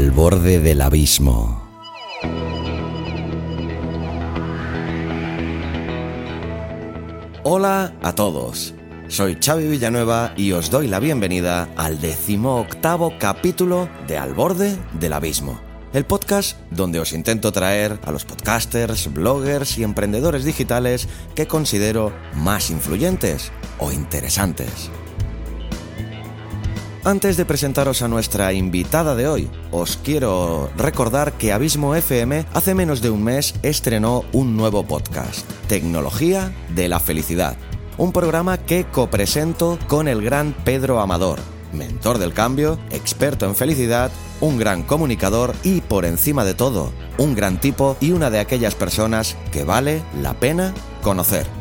Al borde del abismo. Hola a todos. Soy Xavi Villanueva y os doy la bienvenida al decimoctavo capítulo de Al borde del abismo. El podcast donde os intento traer a los podcasters, bloggers y emprendedores digitales que considero más influyentes o interesantes. Antes de presentaros a nuestra invitada de hoy, os quiero recordar que Abismo FM hace menos de un mes estrenó un nuevo podcast, Tecnología de la Felicidad, un programa que copresento con el gran Pedro Amador, mentor del cambio, experto en felicidad, un gran comunicador y, por encima de todo, un gran tipo y una de aquellas personas que vale la pena conocer.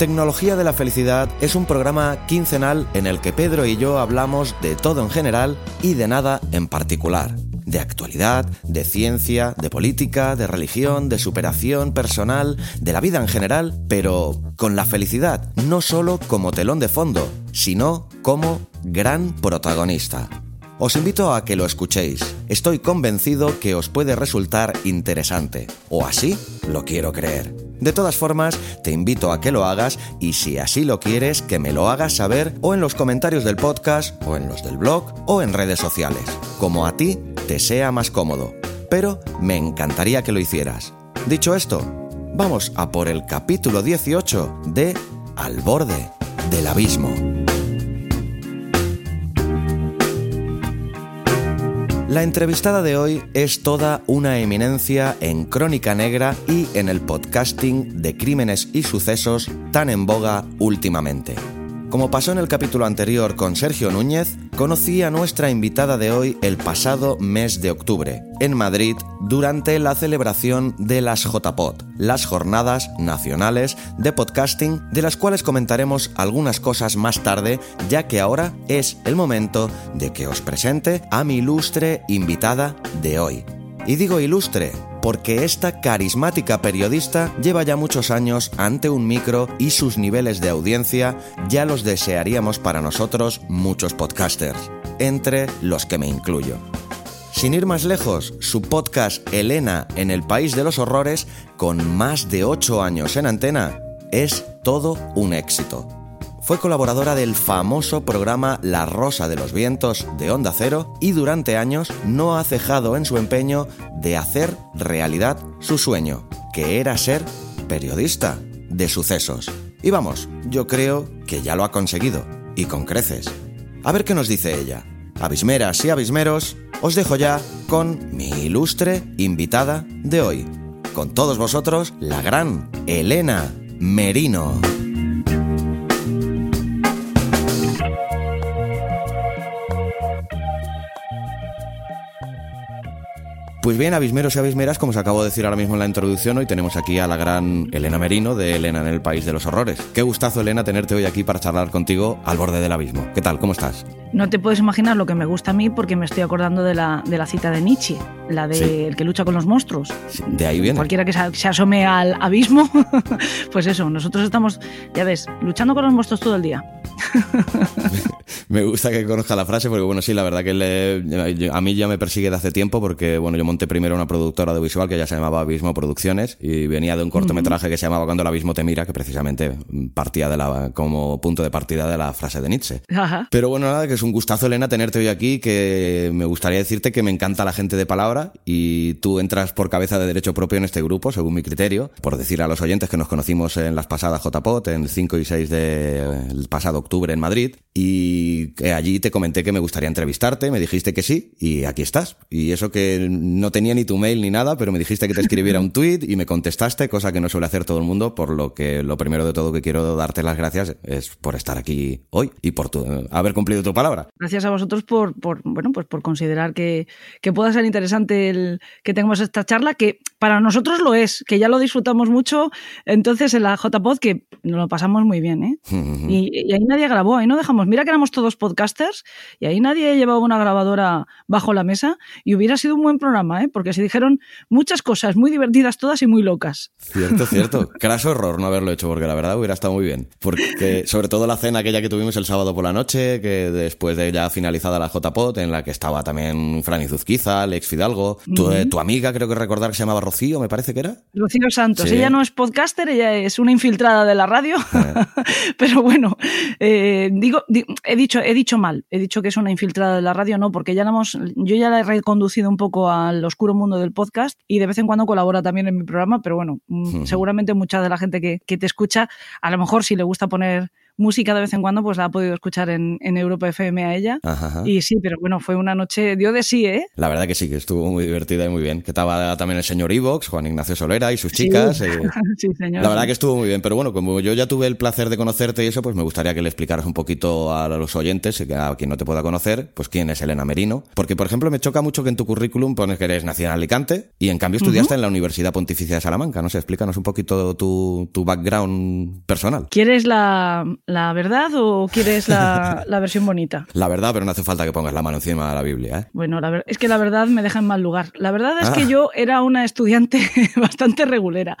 Tecnología de la Felicidad es un programa quincenal en el que Pedro y yo hablamos de todo en general y de nada en particular. De actualidad, de ciencia, de política, de religión, de superación personal, de la vida en general, pero con la felicidad no solo como telón de fondo, sino como gran protagonista. Os invito a que lo escuchéis. Estoy convencido que os puede resultar interesante. O así lo quiero creer. De todas formas, te invito a que lo hagas y si así lo quieres, que me lo hagas saber o en los comentarios del podcast, o en los del blog, o en redes sociales. Como a ti te sea más cómodo. Pero me encantaría que lo hicieras. Dicho esto, vamos a por el capítulo 18 de Al borde del abismo. La entrevistada de hoy es toda una eminencia en crónica negra y en el podcasting de crímenes y sucesos tan en boga últimamente. Como pasó en el capítulo anterior con Sergio Núñez, conocí a nuestra invitada de hoy el pasado mes de octubre, en Madrid, durante la celebración de las JPod, las Jornadas Nacionales de Podcasting, de las cuales comentaremos algunas cosas más tarde, ya que ahora es el momento de que os presente a mi ilustre invitada de hoy. Y digo ilustre porque esta carismática periodista lleva ya muchos años ante un micro y sus niveles de audiencia ya los desearíamos para nosotros muchos podcasters, entre los que me incluyo. Sin ir más lejos, su podcast Elena en el País de los Horrores, con más de 8 años en antena, es todo un éxito. Fue colaboradora del famoso programa La Rosa de los Vientos de Onda Cero y durante años no ha cejado en su empeño de hacer realidad su sueño, que era ser periodista de sucesos. Y vamos, yo creo que ya lo ha conseguido, y con creces. A ver qué nos dice ella. Abismeras y abismeros, os dejo ya con mi ilustre invitada de hoy. Con todos vosotros, la gran Elena Merino. Pues bien, abismeros y abismeras, como os acabo de decir ahora mismo en la introducción, hoy tenemos aquí a la gran Elena Merino de Elena en el País de los Horrores. Qué gustazo, Elena, tenerte hoy aquí para charlar contigo al borde del abismo. ¿Qué tal? ¿Cómo estás? No te puedes imaginar lo que me gusta a mí porque me estoy acordando de la, de la cita de Nietzsche, la de Sí. el que lucha con los monstruos. Sí, de ahí viene. Cualquiera que se, se asome al abismo, pues eso, nosotros estamos, ya ves, luchando con los monstruos todo el día. Me gusta que conozca la frase porque, bueno, sí, la verdad que le- a mí ya me persigue de hace tiempo porque, bueno, yo monté primero una productora audiovisual que ya se llamaba Abismo Producciones y venía de un cortometraje que se llamaba Cuando el abismo te mira, que precisamente partía de la, como punto de partida de la frase de Nietzsche. Ajá. Pero bueno, nada, que es un gustazo, Elena, tenerte hoy aquí, que me gustaría decirte que me encanta la gente de palabra y tú entras por cabeza de derecho propio en este grupo, según mi criterio, por decir a los oyentes que nos conocimos en las pasadas JPOT, en 5 y 6 del pasado octubre en Madrid, y allí te comenté que me gustaría entrevistarte, me dijiste que sí y aquí estás. Y eso que no tenía ni tu mail ni nada, pero me dijiste que te escribiera un tweet y me contestaste, cosa que no suele hacer todo el mundo, por lo que lo primero de todo que quiero darte las gracias es por estar aquí hoy y por tu, haber cumplido tu palabra. Gracias a vosotros por, por bueno, pues por considerar que, que pueda ser interesante el que tengamos esta charla, que para nosotros lo es, que ya lo disfrutamos mucho, entonces en la JPod que nos lo pasamos muy bien, ¿eh? y, ahí nadie grabó, ahí no dejamos, mira que éramos todos podcasters y ahí nadie llevaba una grabadora bajo la mesa y hubiera sido un buen programa, ¿eh? Porque se dijeron muchas cosas muy divertidas todas y muy locas. Cierto, cierto. Craso error no haberlo hecho, porque la verdad hubiera estado muy bien. Porque sobre todo la cena aquella que tuvimos el sábado por la noche, que después de ya finalizada la JPod, en la que estaba también Fran Izuzquiza, Alex Fidalgo, tu, tu, amiga creo que recordar que se llamaba Rocío, me parece que era. Rocío Santos. Ella no es podcaster, ella es una infiltrada de la radio. Eh. Pero bueno, eh, digo, he dicho, he dicho mal, he dicho que es una infiltrada de la radio, no, porque ya la hemos, yo ya la he reconducido un poco al oscuro mundo del podcast y de vez en cuando colabora también en mi programa, pero bueno, mm, seguramente mucha de la gente que, que te escucha, a lo mejor si le gusta poner música de vez en cuando, pues la ha podido escuchar en, en Europa FM a ella. Y sí, pero bueno, fue una noche, dio de sí, ¿eh? La verdad que sí, que estuvo muy divertida y muy bien. Que estaba también el señor Ivox, Juan Ignacio Solera y sus chicas. Eh. Sí. señor. La verdad que estuvo muy bien, pero bueno, como yo ya tuve el placer de conocerte y eso, pues me gustaría que le explicaras un poquito a los oyentes, a quien no te pueda conocer, pues quién es Elena Merino. Porque, por ejemplo, me choca mucho que en tu currículum pones que eres nacida en Alicante y en cambio estudiaste en la Universidad Pontificia de Salamanca. No sé, explícanos un poquito tu, tu background personal. ¿Quieres la, la verdad o quieres la, versión bonita? La verdad, pero no hace falta que pongas la mano encima de la Biblia. ¿eh? Bueno, la es que la verdad me deja en mal lugar. La verdad es que ah. yo era una estudiante bastante regulera.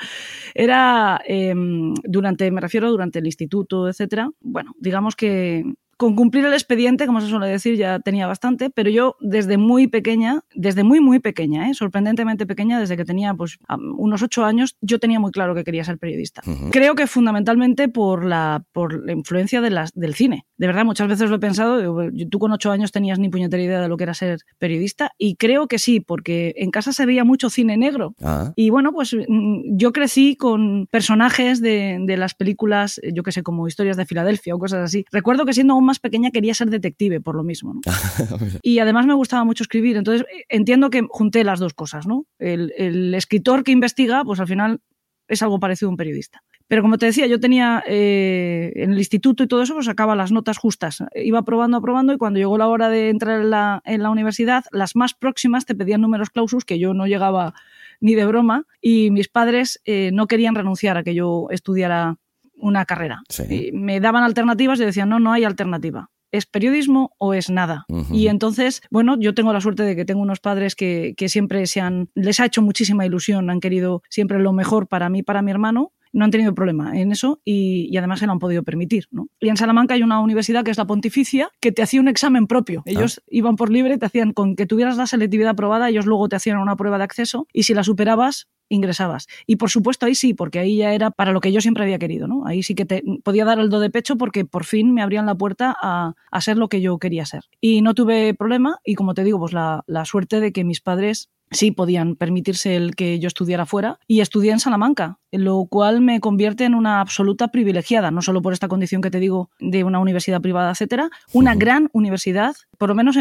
Era em, durante, me refiero durante el instituto, etcétera. Bueno, digamos que con cumplir el expediente, como se suele decir, ya tenía bastante, pero yo desde muy pequeña, desde muy, muy pequeña, ¿eh? sorprendentemente pequeña, desde que tenía pues, unos ocho años, yo tenía muy claro que quería ser periodista. Creo que fundamentalmente por la, por la influencia de las, del cine. De verdad, muchas veces lo he pensado, tú con ocho años tenías ni puñetera idea de lo que era ser periodista, y creo que sí, porque en casa se veía mucho cine negro. Ah. Y bueno, pues mm, yo crecí con personajes de, de las películas, yo que sé, como historias de Filadelfia o cosas así. Recuerdo que siendo aún más pequeña quería ser detective, por lo mismo. y además me gustaba mucho escribir. Entonces entiendo que junté las dos cosas. ¿no? El, escritor que investiga, pues al final es algo parecido a un periodista. Pero como te decía, yo tenía eh, en el instituto y todo eso, pues sacaba las notas justas. Iba probando, aprobando y cuando llegó la hora de entrar en la, en la universidad, las más próximas te pedían números clausus que yo no llegaba ni de broma y mis padres eh, no querían renunciar a que yo estudiara una carrera. me daban alternativas y decían, no, no hay alternativa. ¿Es periodismo o es nada? Y entonces, bueno, yo tengo la suerte de que tengo unos padres que, que, siempre se han, les ha hecho muchísima ilusión, han querido siempre lo mejor para mí, para mi hermano, no han tenido problema en eso y, además se lo han podido permitir. ¿no? Y en Salamanca hay una universidad que es la Pontificia que te hacía un examen propio. Ah. Ellos iban por libre, te hacían con que tuvieras la selectividad aprobada, ellos luego te hacían una prueba de acceso y si la superabas, ingresabas. Y por supuesto ahí sí, porque ahí ya era para lo que yo siempre había querido, ¿no? Ahí sí que te podía dar el do de pecho porque por fin me abrían la puerta a, a ser lo que yo quería ser. Y no tuve problema y como te digo, pues la, la suerte de que mis padres sí podían permitirse el que yo estudiara fuera y estudié en Salamanca, lo cual me convierte en una absoluta privilegiada, no solo por esta condición que te digo de una universidad privada, etcétera, una gran universidad, por lo menos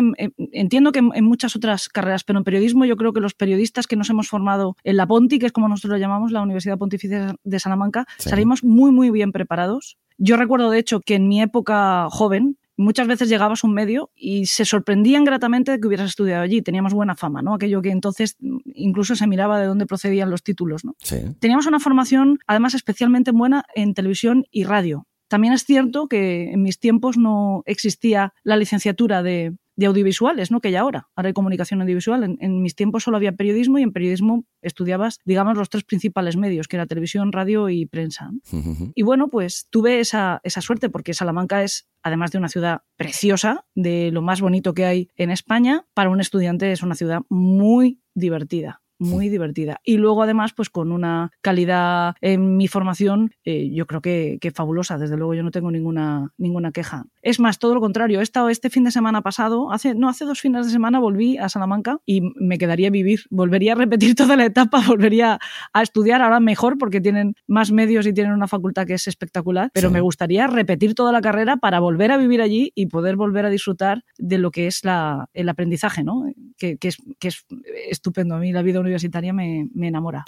entiendo que en, muchas otras carreras, pero en periodismo yo creo que los periodistas que nos hemos formado en la Ponti, que es como nosotros lo llamamos, la Universidad Pontificia de Salamanca, salimos muy muy bien preparados. Yo recuerdo, de hecho, que en mi época joven, muchas veces llegabas a un medio y se sorprendían gratamente de que hubieras estudiado allí. Teníamos buena fama, ¿no? Aquello que entonces incluso se miraba de dónde procedían los títulos, ¿no? Teníamos una formación, además, especialmente buena en televisión y radio. También es cierto que en mis tiempos no existía la licenciatura de, de audiovisuales, ¿no? Que hay ahora. Ahora hay comunicación audiovisual. En, mis tiempos solo había periodismo y en periodismo estudiabas, digamos, los tres principales medios, que era televisión, radio y prensa. Y bueno, pues tuve esa, esa suerte porque Salamanca es, además de una ciudad preciosa, de lo más bonito que hay en España, para un estudiante es una ciudad muy divertida muy divertida. Y luego, además, pues con una calidad en mi formación, eh, yo creo que, que, fabulosa. Desde luego, yo no tengo ninguna, ninguna queja. Es más, todo lo contrario. He estado este fin de semana pasado, hace, no, hace dos fines de semana volví a Salamanca y me quedaría a vivir. Volvería a repetir toda la etapa, volvería a estudiar ahora mejor porque tienen más medios y tienen una facultad que es espectacular, pero me gustaría repetir toda la carrera para volver a vivir allí y poder volver a disfrutar de lo que es la, el aprendizaje, ¿no? Que, que, es, que es estupendo. A mí la vida universitaria me, me enamora.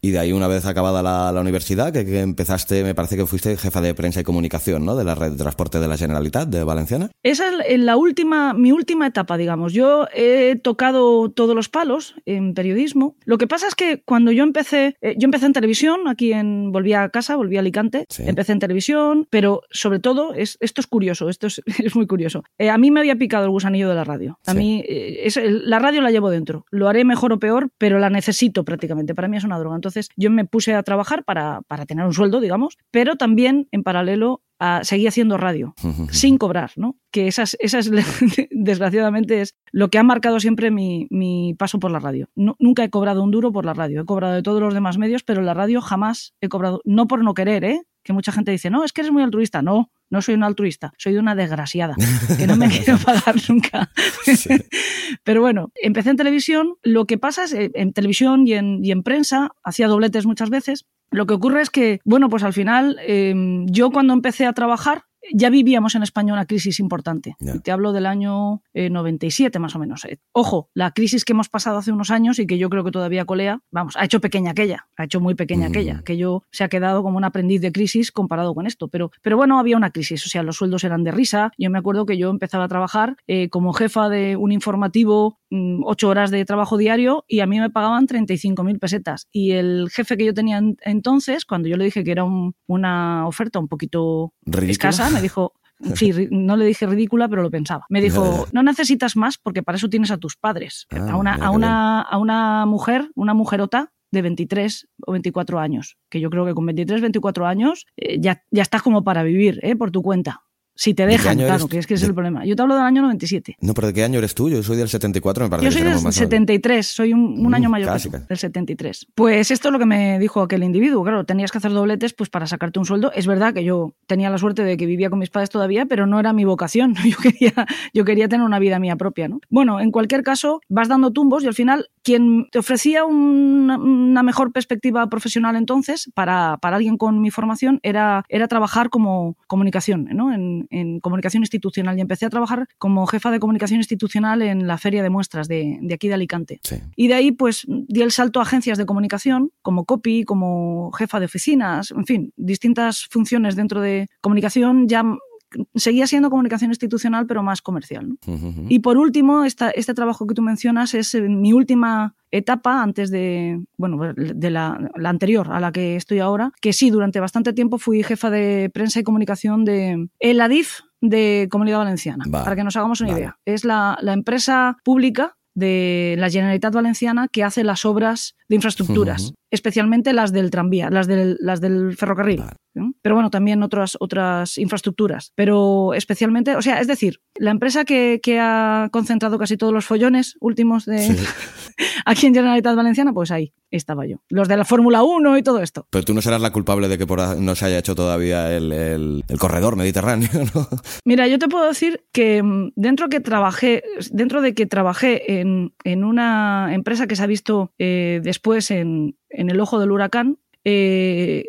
Y de ahí, una vez acabada la, la universidad, que, que, empezaste, me parece que fuiste jefa de prensa y comunicación, ¿no? De la red de transporte de la Generalitat de Valenciana. Esa es la última, mi última etapa, digamos. Yo he tocado todos los palos en periodismo. Lo que pasa es que cuando yo empecé, eh, yo empecé en televisión, aquí en, volví a casa, volví a Alicante, sí. empecé en televisión, pero sobre todo, es, esto es curioso, esto es, es muy curioso. Eh, a mí me había picado el gusanillo de la radio. A sí. mí, eh, es, la radio la llevo dentro. Lo haré mejor o peor, pero la necesito prácticamente. Para mí es una droga. Entonces yo me puse a trabajar para, para tener un sueldo, digamos, pero también en paralelo a seguir haciendo radio sin cobrar, ¿no? Que esas, esas desgraciadamente es lo que ha marcado siempre mi, mi paso por la radio. No, nunca he cobrado un duro por la radio, he cobrado de todos los demás medios, pero la radio jamás he cobrado, no por no querer, ¿eh? Que mucha gente dice, no, es que eres muy altruista. No, no soy una altruista, soy una desgraciada, que no me quiero pagar nunca. Sí. Pero bueno, empecé en televisión, lo que pasa es, en televisión y en, y en prensa, hacía dobletes muchas veces, lo que ocurre es que, bueno, pues al final, eh, yo cuando empecé a trabajar, ya vivíamos en España una crisis importante. Yeah. Te hablo del año eh, 97 más o menos. Eh, ojo, la crisis que hemos pasado hace unos años y que yo creo que todavía colea, vamos, ha hecho pequeña aquella, ha hecho muy pequeña mm. aquella, que yo se ha quedado como un aprendiz de crisis comparado con esto. Pero, pero bueno, había una crisis, o sea, los sueldos eran de risa. Yo me acuerdo que yo empezaba a trabajar eh, como jefa de un informativo, mm, ocho horas de trabajo diario y a mí me pagaban 35.000 pesetas. Y el jefe que yo tenía entonces, cuando yo le dije que era un, una oferta un poquito ¿Ridícula? escasa, me dijo, sí, no le dije ridícula, pero lo pensaba. Me dijo, no necesitas más porque para eso tienes a tus padres. Ah, a, una, a, una, a una mujer, una mujerota de 23 o 24 años, que yo creo que con 23, 24 años eh, ya, ya estás como para vivir eh, por tu cuenta. Si te dejan, ¿De claro, que es que ese es el problema. Yo te hablo del año 97. No, pero ¿de qué año eres tú? Yo soy del 74, me parece. Yo soy del 73, soy un, un mm, año mayor casi, que tú, del 73. Pues esto es lo que me dijo aquel individuo. Claro, tenías que hacer dobletes pues para sacarte un sueldo. Es verdad que yo tenía la suerte de que vivía con mis padres todavía, pero no era mi vocación. Yo quería, yo quería tener una vida mía propia, ¿no? Bueno, en cualquier caso, vas dando tumbos y al final quien te ofrecía una, una mejor perspectiva profesional entonces para, para alguien con mi formación era, era trabajar como comunicación, ¿no? En, en, comunicación institucional y empecé a trabajar como jefa de comunicación institucional en la feria de muestras de, de aquí de Alicante. Sí. Y de ahí pues di el salto a agencias de comunicación como copy, como jefa de oficinas, en fin, distintas funciones dentro de comunicación ya seguía siendo comunicación institucional, pero más comercial. ¿no? Uh -huh. Y por último, esta, este trabajo que tú mencionas es mi última etapa antes de, bueno, de la, la, anterior a la que estoy ahora, que sí, durante bastante tiempo fui jefa de prensa y comunicación de el ADIF de Comunidad Valenciana, Va. para que nos hagamos una vale. idea. Es la, la empresa pública de la Generalitat Valenciana que hace las obras de infraestructuras, uh -huh. especialmente las del tranvía, las del, las del ferrocarril. Vale. Pero bueno, también otras, otras infraestructuras. Pero especialmente, o sea, es decir, la empresa que, que ha concentrado casi todos los follones últimos de sí. aquí en Generalitat Valenciana, pues ahí estaba yo. Los de la Fórmula 1 y todo esto. Pero tú no serás la culpable de que por no se haya hecho todavía el, el, el corredor mediterráneo, ¿no? Mira, yo te puedo decir que mm, dentro que trabajé, dentro de que trabajé en, en una empresa que se ha visto eh, después en, en el ojo del huracán, eh,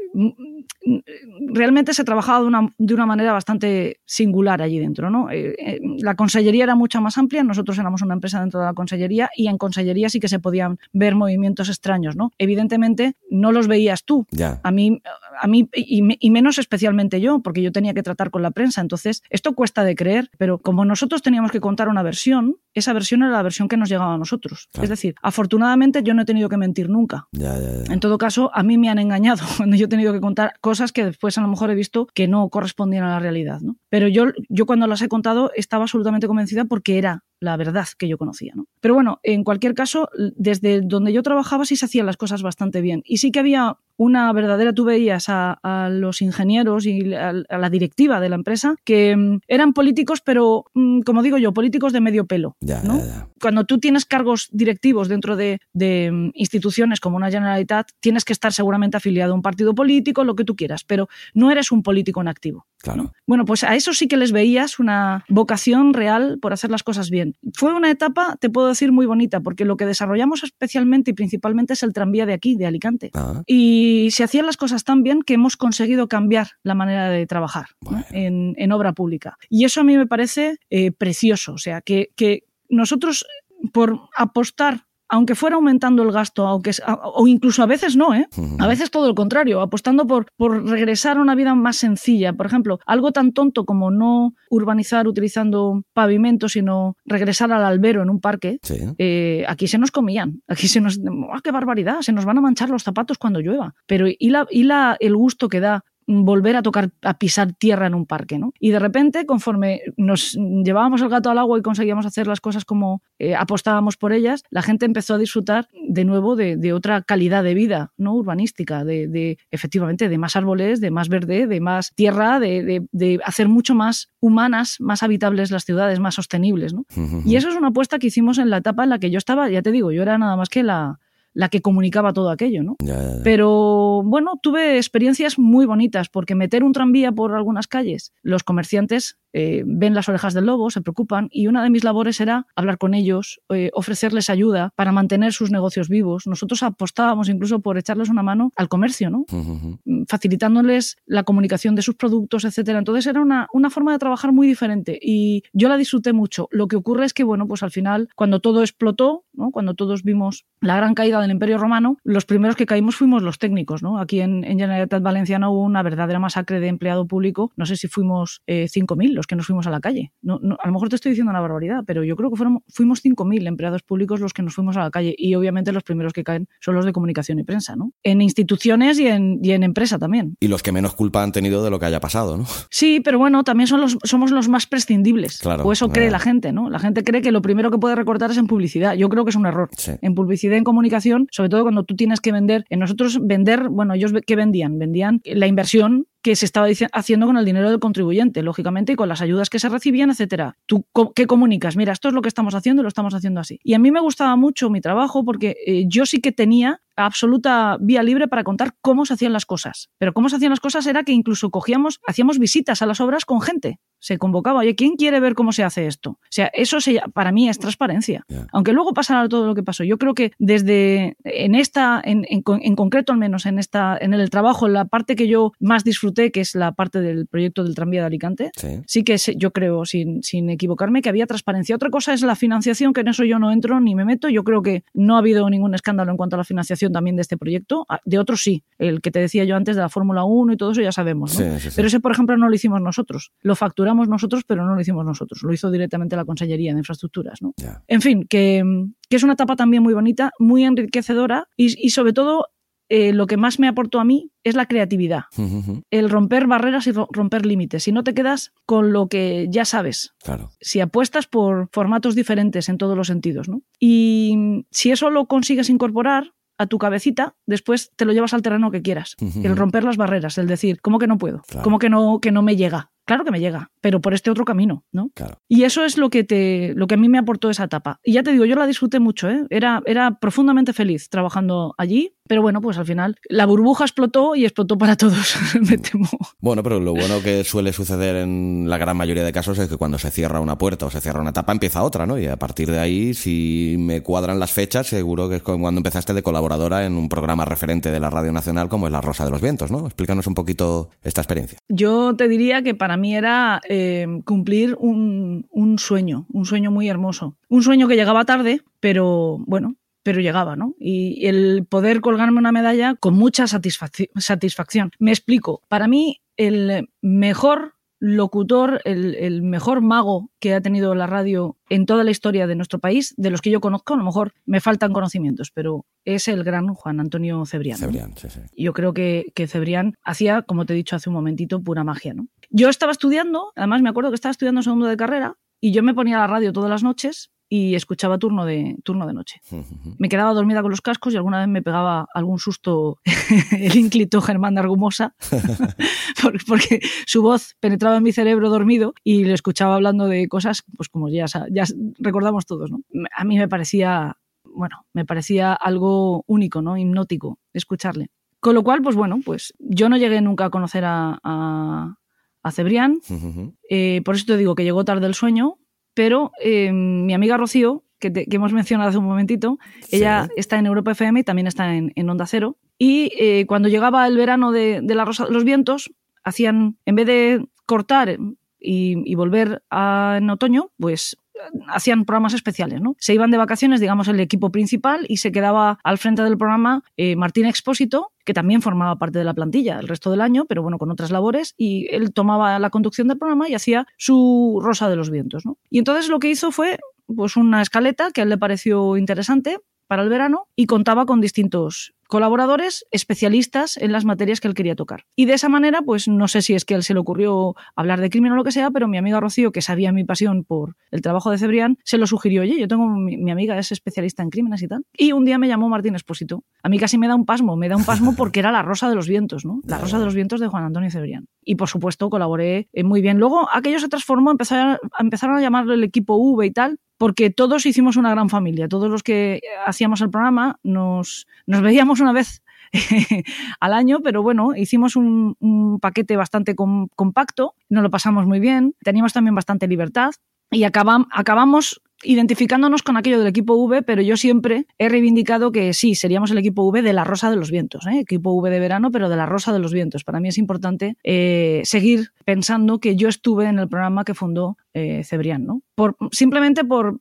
realmente se trabajaba de una, de una, manera bastante singular allí dentro. ¿no? Eh, eh, la consellería era mucho más amplia, nosotros éramos una empresa dentro de la consellería y en consellería sí que se podían ver movimientos extraños. ¿no? Evidentemente no los veías tú. Ya. A mí, a mí y, y, menos especialmente yo, porque yo tenía que tratar con la prensa. Entonces, esto cuesta de creer, pero como nosotros teníamos que contar una versión, esa versión era la versión que nos llegaba a nosotros. Claro. Es decir, afortunadamente yo no he tenido que mentir nunca. Ya, ya, en todo caso, a mí me han engañado cuando yo he tenido que contar cosas que después a lo mejor he visto que no correspondían a la realidad. ¿no? Pero yo, yo cuando las he contado estaba absolutamente convencida porque era la verdad que yo conocía. ¿no? Pero bueno, en cualquier caso, desde donde yo trabajaba sí se hacían las cosas bastante bien. Y sí que había una verdadera, tú veías a, a los ingenieros y a, a, la directiva de la empresa que um, eran políticos, pero um, como digo yo, políticos de medio pelo. Ya, ¿no? ya, ya. Cuando tú tienes cargos directivos dentro de, de um, instituciones como una Generalitat, tienes que estar seguramente afiliado a un partido político, lo que tú quieras, pero no eres un político en activo. Claro. Bueno, pues a eso sí que les veías una vocación real por hacer las cosas bien. Fue una etapa, te puedo decir, muy bonita, porque lo que desarrollamos especialmente y principalmente es el tranvía de aquí, de Alicante. Ah, Y se hacían las cosas tan bien que hemos conseguido cambiar la manera de trabajar en, en obra pública. Y eso a mí me parece eh, precioso. O sea, que, que nosotros, por apostar, aunque fuera aumentando el gasto, aunque, o incluso a veces no, ¿eh? A veces todo lo contrario, apostando por, por regresar a una vida más sencilla. Por ejemplo, algo tan tonto como no urbanizar utilizando pavimento, sino regresar al albero en un parque, Sí. eh, aquí se nos comían, aquí se nos... ¡Ah, qué barbaridad! Se nos van a manchar los zapatos cuando llueva. Pero ¿y, la, y la, el gusto que da volver a tocar, a pisar tierra en un parque, ¿no? Y de repente, conforme nos llevábamos el gato al agua y conseguíamos hacer las cosas como eh, apostábamos por ellas, la gente empezó a disfrutar de nuevo de, de otra calidad de vida, ¿no? Urbanística, de, de, efectivamente de más árboles, de más verde, de más tierra, de, de- hacer mucho más humanas, más habitables las ciudades, más sostenibles, ¿no? Y eso es una apuesta que hicimos en la etapa en la que yo estaba, ya te digo, yo era nada más que la, la que comunicaba todo aquello, ¿no? Ya, ya, ya. Pero bueno, tuve experiencias muy bonitas, porque meter un tranvía por algunas calles, los comerciantes eh, ven las orejas del lobo, se preocupan, y una de mis labores era hablar con ellos, eh, ofrecerles ayuda para mantener sus negocios vivos. Nosotros apostábamos incluso por echarles una mano al comercio, ¿no? Mm, facilitándoles la comunicación de sus productos, etcétera. Entonces era una, una forma de trabajar muy diferente y yo la disfruté mucho. Lo que ocurre es que, bueno, pues al final, cuando todo explotó, ¿no? cuando todos vimos la gran caída del Imperio Romano, los primeros que caímos fuimos los técnicos, ¿no? Aquí en, en Generalitat Valenciana hubo una verdadera masacre de empleado público. No sé si fuimos eh, 5.000 los que nos fuimos a la calle. No, no, a lo mejor te estoy diciendo una barbaridad, pero yo creo que fueron, fuimos 5.000 empleados públicos los que nos fuimos a la calle y obviamente los primeros que caen son los de comunicación y prensa, ¿no? En instituciones y en, y en empresa también. Y los que menos culpa han tenido de lo que haya pasado, ¿no? Sí, pero bueno, también son los, somos los más prescindibles. Claro, o eso cree la gente, ¿no? La gente cree que lo primero que puede recortar es en publicidad. Yo creo que es un error. Sí. En publicidad en comunicación, sobre todo cuando tú tienes que vender, en nosotros vender, bueno, ellos ¿qué vendían? Vendían la inversión que se estaba haciendo con el dinero del contribuyente, lógicamente, y con las ayudas que se recibían, etcétera. ¿Tú qué comunicas? Mira, esto es lo que estamos haciendo lo estamos haciendo así. Y a mí me gustaba mucho mi trabajo porque eh, yo sí que tenía absoluta vía libre para contar cómo se hacían las cosas. Pero cómo se hacían las cosas era que incluso cogíamos, hacíamos visitas a las obras con gente. Se convocaba, oye, ¿quién quiere ver cómo se hace esto? O sea, eso se- para mí es transparencia. Aunque luego pasara todo lo que pasó. Yo creo que desde en esta, en, en en concreto al menos, en esta, en el trabajo, la parte que yo más disfruté, que es la parte del proyecto del tranvía de Alicante, Sí. sí que se- yo creo, sin, sin equivocarme, que había transparencia. Otra cosa es la financiación, que en eso yo no entro ni me meto. Yo creo que no ha habido ningún escándalo en cuanto a la financiación también de este proyecto. Ah, De otros sí. El que te decía yo antes de la Fórmula 1 y todo eso ya sabemos. ¿no? Sí, sí, sí. Pero ese, por ejemplo, no lo hicimos nosotros. Lo facturamos nosotros, pero no lo hicimos nosotros. Lo hizo directamente la Consellería de Infraestructuras. En fin, que, que es una etapa también muy bonita, muy enriquecedora y, y sobre todo eh, lo que más me aportó a mí es la creatividad, el romper barreras y ro- romper límites. Si no te quedas con lo que ya sabes, Claro. si apuestas por formatos diferentes en todos los sentidos, ¿no? Y si eso lo consigues incorporar a tu cabecita, después te lo llevas al terreno que quieras. El romper las barreras, el decir, ¿cómo que no puedo? Claro. ¿Cómo que no, que no me llega? Claro que me llega, pero por este otro camino, ¿no? Claro. Y eso es lo que, te, lo que a mí me aportó esa etapa. Y ya te digo, yo la disfruté mucho, ¿eh? era, era profundamente feliz trabajando allí, pero bueno, pues al final la burbuja explotó y explotó para todos, me temo. Bueno, pero lo bueno que suele suceder en la gran mayoría de casos es que cuando se cierra una puerta o se cierra una etapa empieza otra, ¿no? Y a partir de ahí, si me cuadran las fechas, seguro que es cuando empezaste de colaboradora en un programa referente de la Radio Nacional como es La Rosa de los Vientos, ¿no? Explícanos un poquito esta experiencia. Yo te diría que para mí era eh, cumplir un, un sueño, un sueño muy hermoso. Un sueño que llegaba tarde, pero bueno, pero llegaba, ¿no? Y el poder colgarme una medalla con mucha satisfacci- satisfacción. Me explico. Para mí, el mejor locutor, el, el mejor mago que ha tenido la radio en toda la historia de nuestro país, de los que yo conozco, a lo mejor me faltan conocimientos, pero es el gran Juan Antonio Cebrián. ¿no? Cebrián, sí, sí. yo creo que, que Cebrián hacía, como te he dicho hace un momentito, pura magia, ¿no? Yo estaba estudiando, además me acuerdo que estaba estudiando segundo de carrera, y yo me ponía la radio todas las noches y escuchaba turno de, turno de noche. Me quedaba dormida con los cascos y alguna vez me pegaba algún susto el ínclito Germán de Argumosa, por- porque su voz penetraba en mi cerebro dormido y le escuchaba hablando de cosas, pues como ya, ya recordamos todos, ¿no? A mí me parecía, bueno, me parecía algo único, ¿no? Hipnótico escucharle. Con lo cual, pues bueno, pues yo no llegué nunca a conocer a, a- a Cebrián. Eh, por eso te digo que llegó tarde el sueño, pero eh, mi amiga Rocío, que, hemos mencionado hace un momentito, ella está en Europa FM y también está en, Onda Cero. Y eh, cuando llegaba el verano de, La Rosa de los Vientos, hacían, en vez de cortar y, volver en otoño, pues hacían programas especiales, ¿no? Se iban de vacaciones, digamos, el equipo principal y se quedaba al frente del programa eh, Martín Expósito, que también formaba parte de la plantilla el resto del año, pero bueno, con otras labores, y él tomaba la conducción del programa y hacía su Rosa de los Vientos, ¿no? Y entonces lo que hizo fue pues una escaleta que a él le pareció interesante para el verano y contaba con distintos colaboradores especialistas en las materias que él quería tocar. Y de esa manera, pues no sé si es que a él se le ocurrió hablar de crimen o lo que sea, pero mi amiga Rocío, que sabía mi pasión por el trabajo de Cebrián, se lo sugirió, oye, yo tengo, mi, amiga es especialista en crímenes y tal. Y un día me llamó Martín Espósito. A mí casi me da un pasmo, me da un pasmo porque era la Rosa de los Vientos, ¿no? La Rosa de los Vientos de Juan Antonio Cebrián. Y por supuesto colaboré eh, muy bien. Luego aquello se transformó, empezaron, empezaron a llamarlo el equipo V y tal, porque todos hicimos una gran familia, todos los que hacíamos el programa nos, nos veíamos una vez al año, pero bueno, hicimos un, paquete bastante compacto, nos lo pasamos muy bien, teníamos también bastante libertad y acabamos identificándonos con aquello del equipo V, pero yo siempre he reivindicado que sí, seríamos el equipo V de la Rosa de los Vientos, ¿eh? equipo V de verano, pero de la Rosa de los Vientos. Para mí es importante eh, seguir pensando que yo estuve en el programa que fundó eh, Cebrián, ¿no? Simplemente por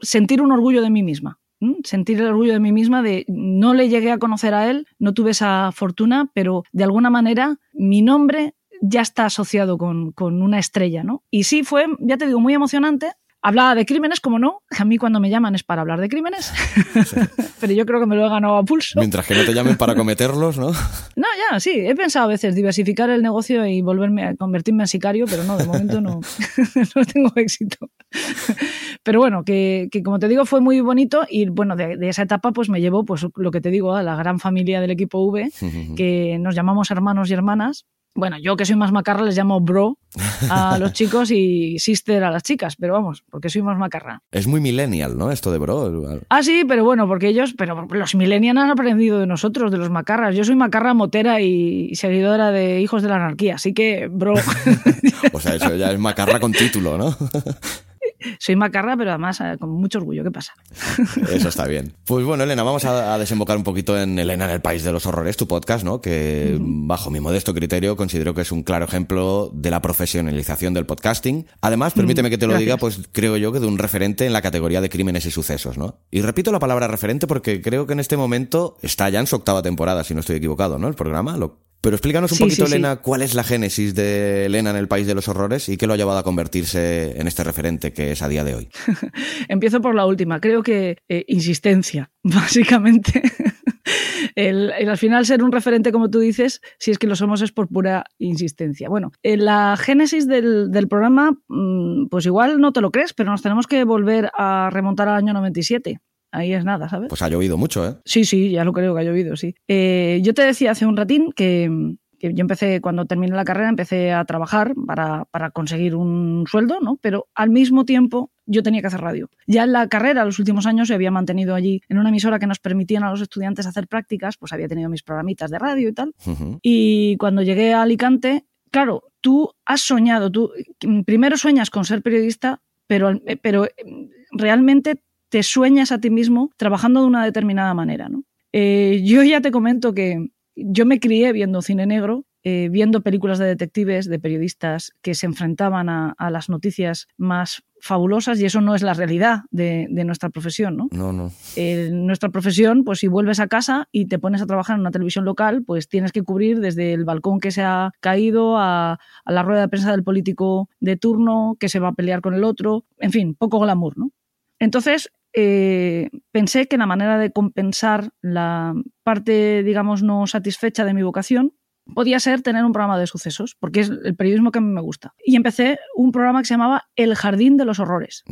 sentir un orgullo de mí misma. sentir el orgullo de mí misma de no le llegué a conocer a él, no tuve esa fortuna, pero de alguna manera mi nombre ya está asociado con, con, una estrella, ¿no? Y sí fue, ya te digo, muy emocionante Hablaba de crímenes, como no. A mí cuando me llaman es para hablar de crímenes. Pero yo creo que me lo he ganado a pulso. Mientras que no te llamen para cometerlos, ¿no? No, ya, sí. He pensado a veces diversificar el negocio y volverme a convertirme en sicario, pero no, de momento no, no tengo éxito. Pero bueno, que, como te digo, fue muy bonito y bueno, de, esa etapa pues me llevó, pues lo que te digo, a la gran familia del equipo V, que nos llamamos hermanos y hermanas bueno, yo que soy más macarra les llamo bro a los chicos y sister a las chicas, pero vamos, porque soy más macarra. Es muy millennial, ¿no? Esto de bro. Ah, sí, pero bueno, porque ellos, pero los millennials han aprendido de nosotros, de los macarras. Yo soy macarra motera y seguidora de Hijos de la Anarquía, así que bro. o sea, eso ya es macarra con título, ¿no? soy macarra, pero además eh, con mucho orgullo. ¿Qué pasa? Eso está bien. Pues bueno, Elena, vamos a, desembocar un poquito en Elena en el País de los Horrores, tu podcast, ¿no? Que bajo mi modesto criterio considero que es un claro ejemplo de la profesionalización del podcasting. Además, permíteme que te lo diga, pues creo yo que de un referente en la categoría de crímenes y sucesos, ¿no? Y repito la palabra referente porque creo que en este momento está ya en su octava temporada, si no estoy equivocado, ¿no? El programa, lo pero explícanos un poquito, Elena, cuál es la génesis de Elena en el País de los Horrores y qué lo ha llevado a convertirse en este referente que es a día de hoy. Empiezo por la última. Creo que eh, insistencia, básicamente. el, al final ser un referente, como tú dices, si es que lo somos es por pura insistencia. Bueno, en la génesis del, del programa, mm, pues igual no te lo crees, pero nos tenemos que volver a remontar al año 97 ahí es nada, ¿sabes? Pues ha llovido mucho, ¿eh? Sí, sí, ya lo creo que ha llovido, sí. Eh, yo te decía hace un ratín que, yo empecé, cuando terminé la carrera, empecé a trabajar para, para, conseguir un sueldo, ¿no? Pero al mismo tiempo yo tenía que hacer radio. Ya en la carrera, los últimos años, se había mantenido allí en una emisora que nos permitían a los estudiantes hacer prácticas, pues había tenido mis programitas de radio y tal. Y cuando llegué a Alicante, claro, tú has soñado, tú primero sueñas con ser periodista, pero, pero realmente te sueñas a ti mismo trabajando de una determinada manera. ¿no? Eh, yo ya te comento que yo me crié viendo cine negro, eh, viendo películas de detectives, de periodistas que se enfrentaban a, las noticias más fabulosas y eso no es la realidad de, nuestra profesión, ¿no? No, no. nuestra profesión, pues si vuelves a casa y te pones a trabajar en una televisión local, pues tienes que cubrir desde el balcón que se ha caído a, a la rueda de prensa del político de turno que se va a pelear con el otro, en fin, poco glamour, ¿no? Entonces, eh, pensé que la manera de compensar la parte, digamos, no satisfecha de mi vocación podía ser tener un programa de sucesos, porque es el periodismo que a mí me gusta. Y empecé un programa que se llamaba El Jardín de los Horrores.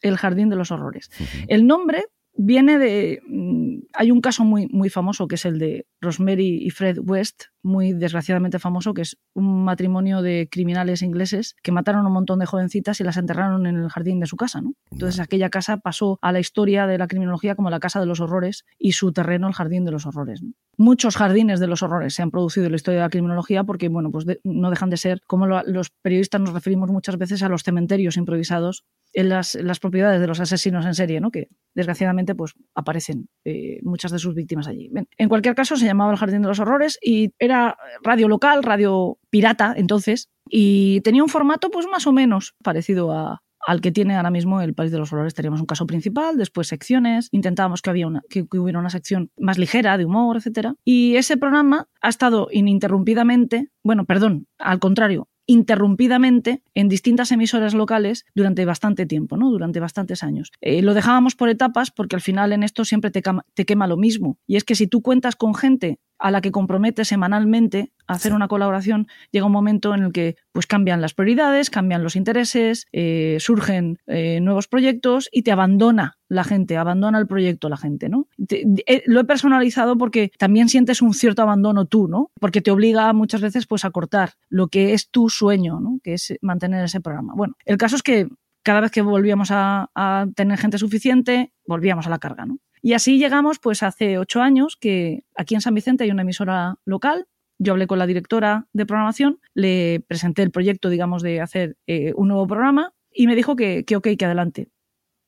El Jardín de los Horrores. El nombre viene de... Mm, hay un caso muy, muy famoso que es el de Rosemary y Fred West, muy desgraciadamente famoso, que es un matrimonio de criminales ingleses que mataron a un montón de jovencitas y las enterraron en el jardín de su casa. ¿no? Entonces aquella casa pasó a la historia de la criminología como la casa de los horrores y su terreno el jardín de los horrores. muchos jardines de los horrores se han producido en la historia de la criminología porque, bueno, pues no dejan de ser, como los periodistas nos referimos muchas veces a los cementerios improvisados en las, propiedades de los asesinos en serie, ¿no? que desgraciadamente pues, aparecen eh, muchas de sus víctimas allí. En cualquier caso, se llamaba el Jardín de los Horrores y era radio local, radio pirata entonces, y tenía un formato pues más o menos parecido a, al que tiene ahora mismo el País de los Horrores. Teníamos un caso principal, después secciones, intentábamos que, había una, que, hubiera una sección más ligera, de humor, etc. Y ese programa ha estado ininterrumpidamente, bueno, perdón, al contrario, interrumpidamente en distintas emisoras locales durante bastante tiempo, ¿no? durante bastantes años. Eh, lo dejábamos por etapas porque al final en esto siempre te, te, quema lo mismo. Y es que si tú cuentas con gente a la que compromete semanalmente a hacer una colaboración, llega un momento en el que pues cambian las prioridades, cambian los intereses, eh, surgen eh, nuevos proyectos y te abandona la gente, abandona el proyecto la gente, ¿no? Eh, lo he personalizado porque también sientes un cierto abandono tú, ¿no? Porque te obliga muchas veces pues a cortar lo que es tu sueño, ¿no? Que es mantener ese programa. Bueno, el caso es que cada vez que volvíamos a, a tener gente suficiente, volvíamos a la carga, ¿no? Y así llegamos, pues hace ocho años, que aquí en San Vicente hay una emisora local. Yo hablé con la directora de programación, le presenté el proyecto, digamos, de hacer eh, un nuevo programa y me dijo que, que ok, que adelante.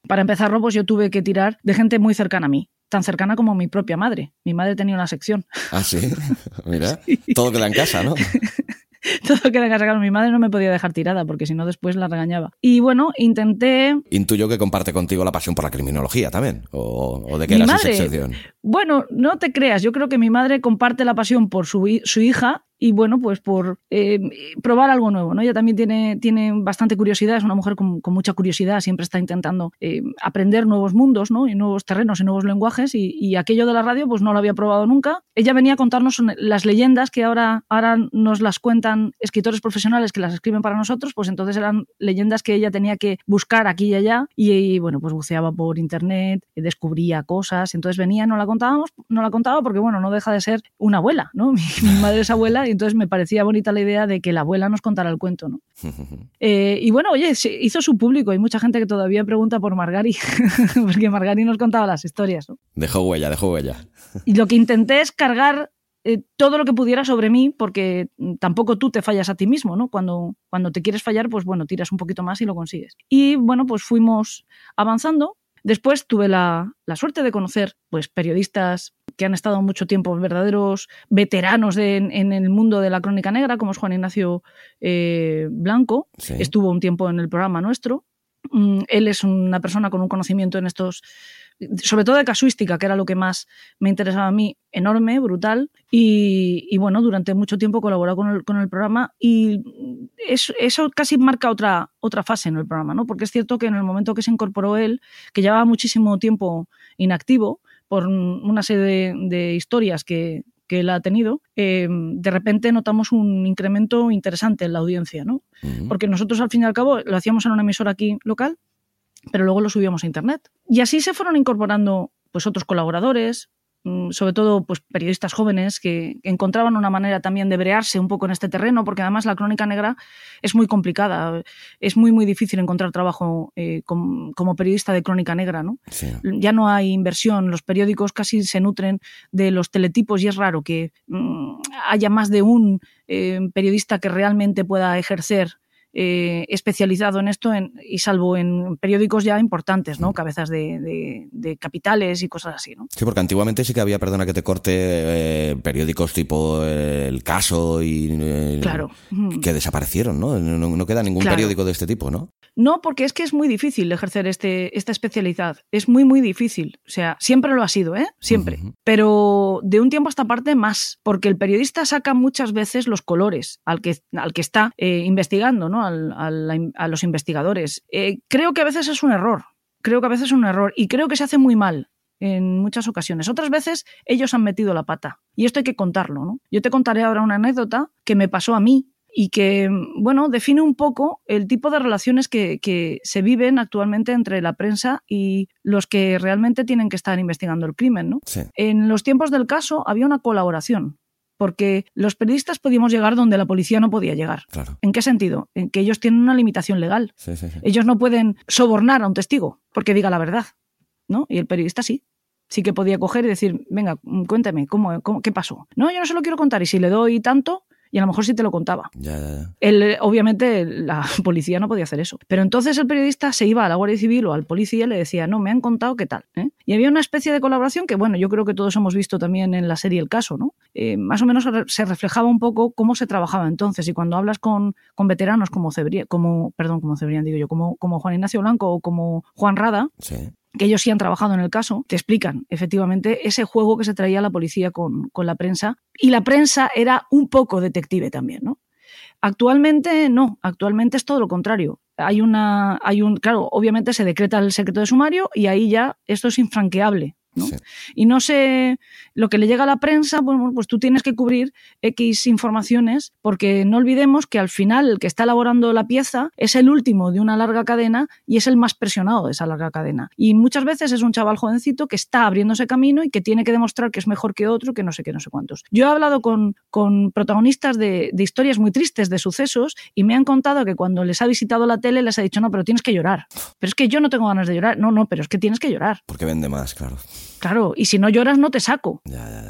Para empezarlo, pues yo tuve que tirar de gente muy cercana a mí, tan cercana como mi propia madre. Mi madre tenía una sección. Ah, sí. Mira, todo queda en casa, ¿no? todo queda cargado. Mi madre no me podía dejar tirada porque si no después la regañaba. Y bueno, intenté... Intuyo que comparte contigo la pasión por la criminología también, o, de qué era su sección. Bueno, no te creas, yo creo que mi madre comparte la pasión por su, su hija y bueno, pues por eh, probar algo nuevo, ¿no? Ella también tiene, tiene bastante curiosidad, es una mujer con, mucha curiosidad, siempre está intentando eh, aprender nuevos mundos, ¿no? Y nuevos terrenos y nuevos lenguajes y, aquello de la radio pues no lo había probado nunca. Ella venía a contarnos las leyendas que ahora, ahora nos las cuentan escritores profesionales que las escriben para nosotros, pues entonces eran leyendas que ella tenía que buscar aquí y allá y, bueno, pues buceaba por internet, descubría cosas, entonces venía, no la contábamos, no la contaba porque bueno, no deja de ser una abuela, ¿no? mi madre es abuela y entonces me parecía bonita la idea de que la abuela nos contara el cuento, ¿no? Eh, y bueno, oye, hizo su público. Hay mucha gente que todavía pregunta por Margari, porque Margari nos contaba las historias, ¿no? Dejó huella, dejó huella. y lo que intenté es cargar eh, todo lo que pudiera sobre mí, porque tampoco tú te fallas a ti mismo, ¿no? Cuando, cuando te quieres fallar, pues bueno, tiras un poquito más y lo consigues. Y bueno, pues fuimos avanzando. Después tuve la, la suerte de conocer pues, periodistas que han estado mucho tiempo, verdaderos veteranos en, el mundo de la crónica negra, como es Juan Ignacio eh, Blanco. Estuvo un tiempo en el programa nuestro. Mm, él es una persona con un conocimiento en estos sobre todo de casuística, que era lo que más me interesaba a mí, enorme, brutal. Y, bueno, durante mucho tiempo colaboró con el, con el programa y eso, eso, casi marca otra, otra fase en el programa, ¿no? Porque es cierto que en el momento que se incorporó él, que llevaba muchísimo tiempo inactivo por una serie de, historias que, que él ha tenido, eh, de repente notamos un incremento interesante en la audiencia, ¿no? Porque nosotros al fin y al cabo lo hacíamos en una emisora aquí local pero luego lo subíamos a internet. Y así se fueron incorporando pues otros colaboradores, sobre todo pues periodistas jóvenes que encontraban una manera también de brearse un poco en este terreno, porque además la crónica negra es muy complicada, es muy muy difícil encontrar trabajo eh, como, periodista de crónica negra, ¿no? Ya no hay inversión, los periódicos casi se nutren de los teletipos y es raro que mm, haya más de un eh, periodista que realmente pueda ejercer eh, especializado en esto y salvo en periódicos ya importantes, ¿no? Cabezas de, capitales y cosas así, ¿no? Sí, porque antiguamente sí que había, perdona que te corte, eh, periódicos tipo eh, El Caso y... claro. Que desaparecieron, ¿no? No, queda ningún periódico de este tipo, ¿no? No, porque es que es muy difícil ejercer este, esta especialidad. Es muy, muy difícil. O sea, siempre lo ha sido, ¿eh? Siempre. Pero de un tiempo a esta parte más, porque el periodista saca muchas veces los colores al que, al que está investigando, ¿no? A los investigadores. Eh, creo que a veces es un error, creo que a veces es un error y creo que se hace muy mal en muchas ocasiones. Otras veces ellos han metido la pata y esto hay que contarlo. ¿no? Yo te contaré ahora una anécdota que me pasó a mí y que, bueno, define un poco el tipo de relaciones que, se viven actualmente entre la prensa y los que realmente tienen que estar investigando el crimen. ¿no? En los tiempos del caso había una colaboración porque los periodistas podíamos llegar donde la policía no podía llegar. ¿En qué sentido? En que ellos tienen una limitación legal. Ellos no pueden sobornar a un testigo porque diga la verdad, ¿no? Y el periodista sí. sí que podía coger y decir, venga, cuéntame, ¿cómo, cómo, qué pasó? No, yo no se lo quiero contar. Y si le doy tanto, y a lo mejor sí te lo contaba. Él, obviamente, la policía no podía hacer eso. Pero entonces el periodista se iba a la Guardia Civil o al policía y le decía, no, me han contado qué tal. ¿eh? Y había una especie de colaboración que, bueno, yo creo que todos hemos visto también en la serie El Caso, ¿no? Eh, más o menos se reflejaba un poco cómo se trabajaba entonces. Y cuando hablas con, con veteranos como Cebrián, como, perdón, como Cebrián, digo yo, como, como Juan Ignacio Blanco o como Juan Rada, sí que ellos sí han trabajado en el caso, te explican efectivamente ese juego que se traía la policía con, con la prensa. Y la prensa era un poco detective también, ¿no? Actualmente no, actualmente es todo lo contrario. Hay una, hay un, claro, obviamente se decreta el secreto de sumario y ahí ya esto es infranqueable. Y no sé, lo que le llega a la prensa, bueno, pues tú tienes que cubrir X informaciones, porque no olvidemos que al final el que está elaborando la pieza es el último de una larga cadena y es el más presionado de esa larga cadena. Y muchas veces es un chaval jovencito que está abriéndose camino y que tiene que demostrar que es mejor que otro, que no sé qué, no sé cuántos. Yo he hablado con, con protagonistas de, de historias muy tristes, de sucesos, y me han contado que cuando les ha visitado la tele les ha dicho, no, pero tienes que llorar. Pero es que yo no tengo ganas de llorar. No, no, pero es que tienes que llorar. Porque vende más, claro. Claro, y si no lloras no te saco.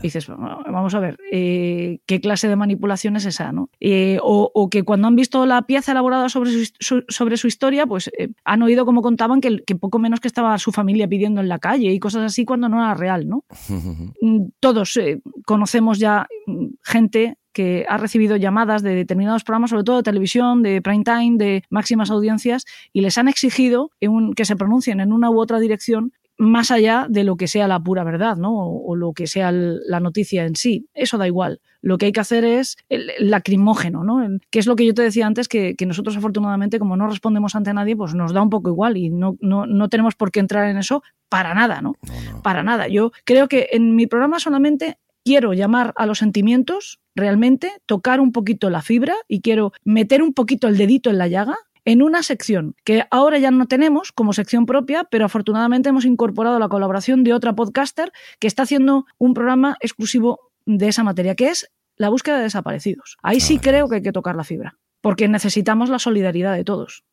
Dices, vamos a ver, eh, ¿qué clase de manipulación es esa? ¿no? Eh, o, que cuando han visto la pieza elaborada sobre su, sobre su historia, pues eh, han oído como contaban que, que, poco menos que estaba su familia pidiendo en la calle y cosas así cuando no era real. ¿no? Mm, todos conocemos ya mm, gente que ha recibido llamadas de determinados programas, sobre todo de televisión, de prime time, de máximas audiencias, y les han exigido que se pronuncien en una u otra dirección más allá de lo que sea la pura verdad, ¿no? O, lo que sea la noticia en sí. Eso da igual. Lo que hay que hacer es el, lacrimógeno, ¿no? que es lo que yo te decía antes, que, nosotros afortunadamente, como no respondemos ante nadie, pues nos da un poco igual y no, no, tenemos por qué entrar en eso para nada, ¿no? Para nada. Yo creo que en mi programa solamente quiero llamar a los sentimientos, realmente, tocar un poquito la fibra y quiero meter un poquito el dedito en la llaga en una sección que ahora ya no tenemos como sección propia, pero afortunadamente hemos incorporado la colaboración de otra podcaster que está haciendo un programa exclusivo de esa materia, que es la búsqueda de desaparecidos. Ahí sí creo que hay que tocar la fibra, porque necesitamos la solidaridad de todos.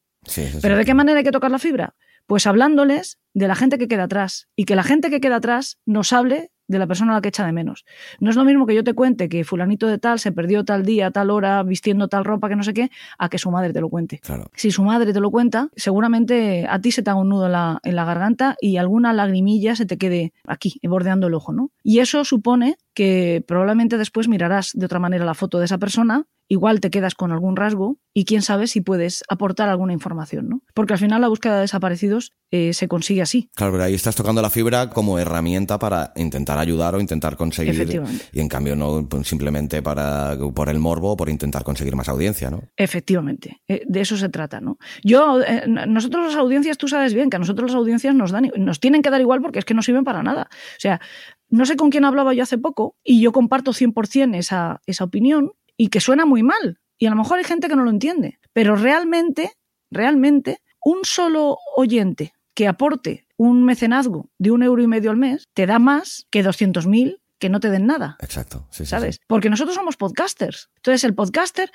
pero ¿de qué manera hay que tocar la fibra? Pues hablándoles de la gente que queda atrás y que la gente que queda atrás nos hable de la persona a la que echa de menos. No es lo mismo que yo te cuente que fulanito de tal se perdió tal día, tal hora, vistiendo tal ropa, que no sé qué, a que su madre te lo cuente. Si su madre te lo cuenta, seguramente a ti se te haga un nudo en la, en la garganta y alguna lagrimilla se te quede aquí, bordeando el ojo, ¿no? Y eso supone que probablemente después mirarás de otra manera la foto de esa persona igual te quedas con algún rasgo y quién sabe si puedes aportar alguna información, ¿no? Porque al final la búsqueda de desaparecidos eh, se consigue así. Claro, pero ahí estás tocando la fibra como herramienta para intentar ayudar o intentar conseguir. Y en cambio no pues, simplemente para por el morbo o por intentar conseguir más audiencia, ¿no? Efectivamente, eh, de eso se trata, ¿no? Yo, eh, nosotros las audiencias, tú sabes bien que a nosotros las audiencias nos dan, nos tienen que dar igual porque es que no sirven para nada. O sea, no sé con quién hablaba yo hace poco y yo comparto 100% esa, esa opinión y que suena muy mal. Y a lo mejor hay gente que no lo entiende. Pero realmente, realmente, un solo oyente que aporte un mecenazgo de un euro y medio al mes te da más que 200.000 que no te den nada. Exacto. Sí, ¿Sabes? Porque nosotros somos podcasters. Entonces, el podcaster,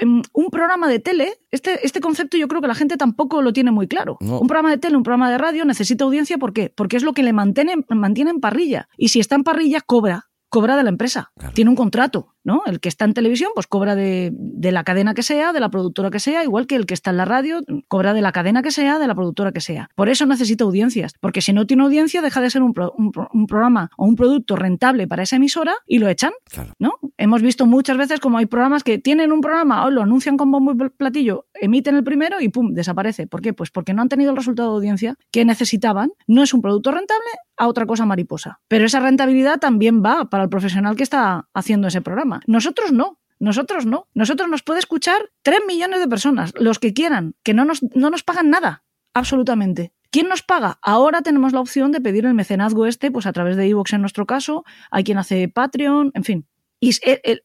em, un programa de tele, este, este concepto yo creo que la gente tampoco lo tiene muy claro. Un programa de tele, un programa de radio necesita audiencia, ¿por qué? Porque es lo que le mantiene, mantiene en parrilla. Y si está en parrilla, cobra cobra de la empresa, tiene un contrato, ¿no? El que está en televisión, pues cobra de, la cadena que sea, de la productora que sea, igual que el que está en la radio, cobra de la cadena que sea, de la productora que sea. Por eso necesita audiencias, porque si no tiene audiencia, deja de ser un, programa o un producto rentable para esa emisora y lo echan, ¿no? Hemos visto muchas veces como hay programas que tienen un programa, o lo anuncian con bombo y platillo, emiten el primero y pum, desaparece. ¿Por qué? Pues porque no han tenido el resultado de audiencia que necesitaban. No es un producto rentable, a otra cosa mariposa. Pero esa rentabilidad también va para el profesional que está haciendo ese programa. Nosotros no. Nosotros no. Nosotros nos puede escuchar 3 millones de personas, los que quieran, que no nos, no nos pagan nada. Absolutamente. ¿Quién nos paga? Ahora tenemos la opción de pedir el mecenazgo este, pues a través de iVoox en nuestro caso, hay quien hace Patreon, en fin. Y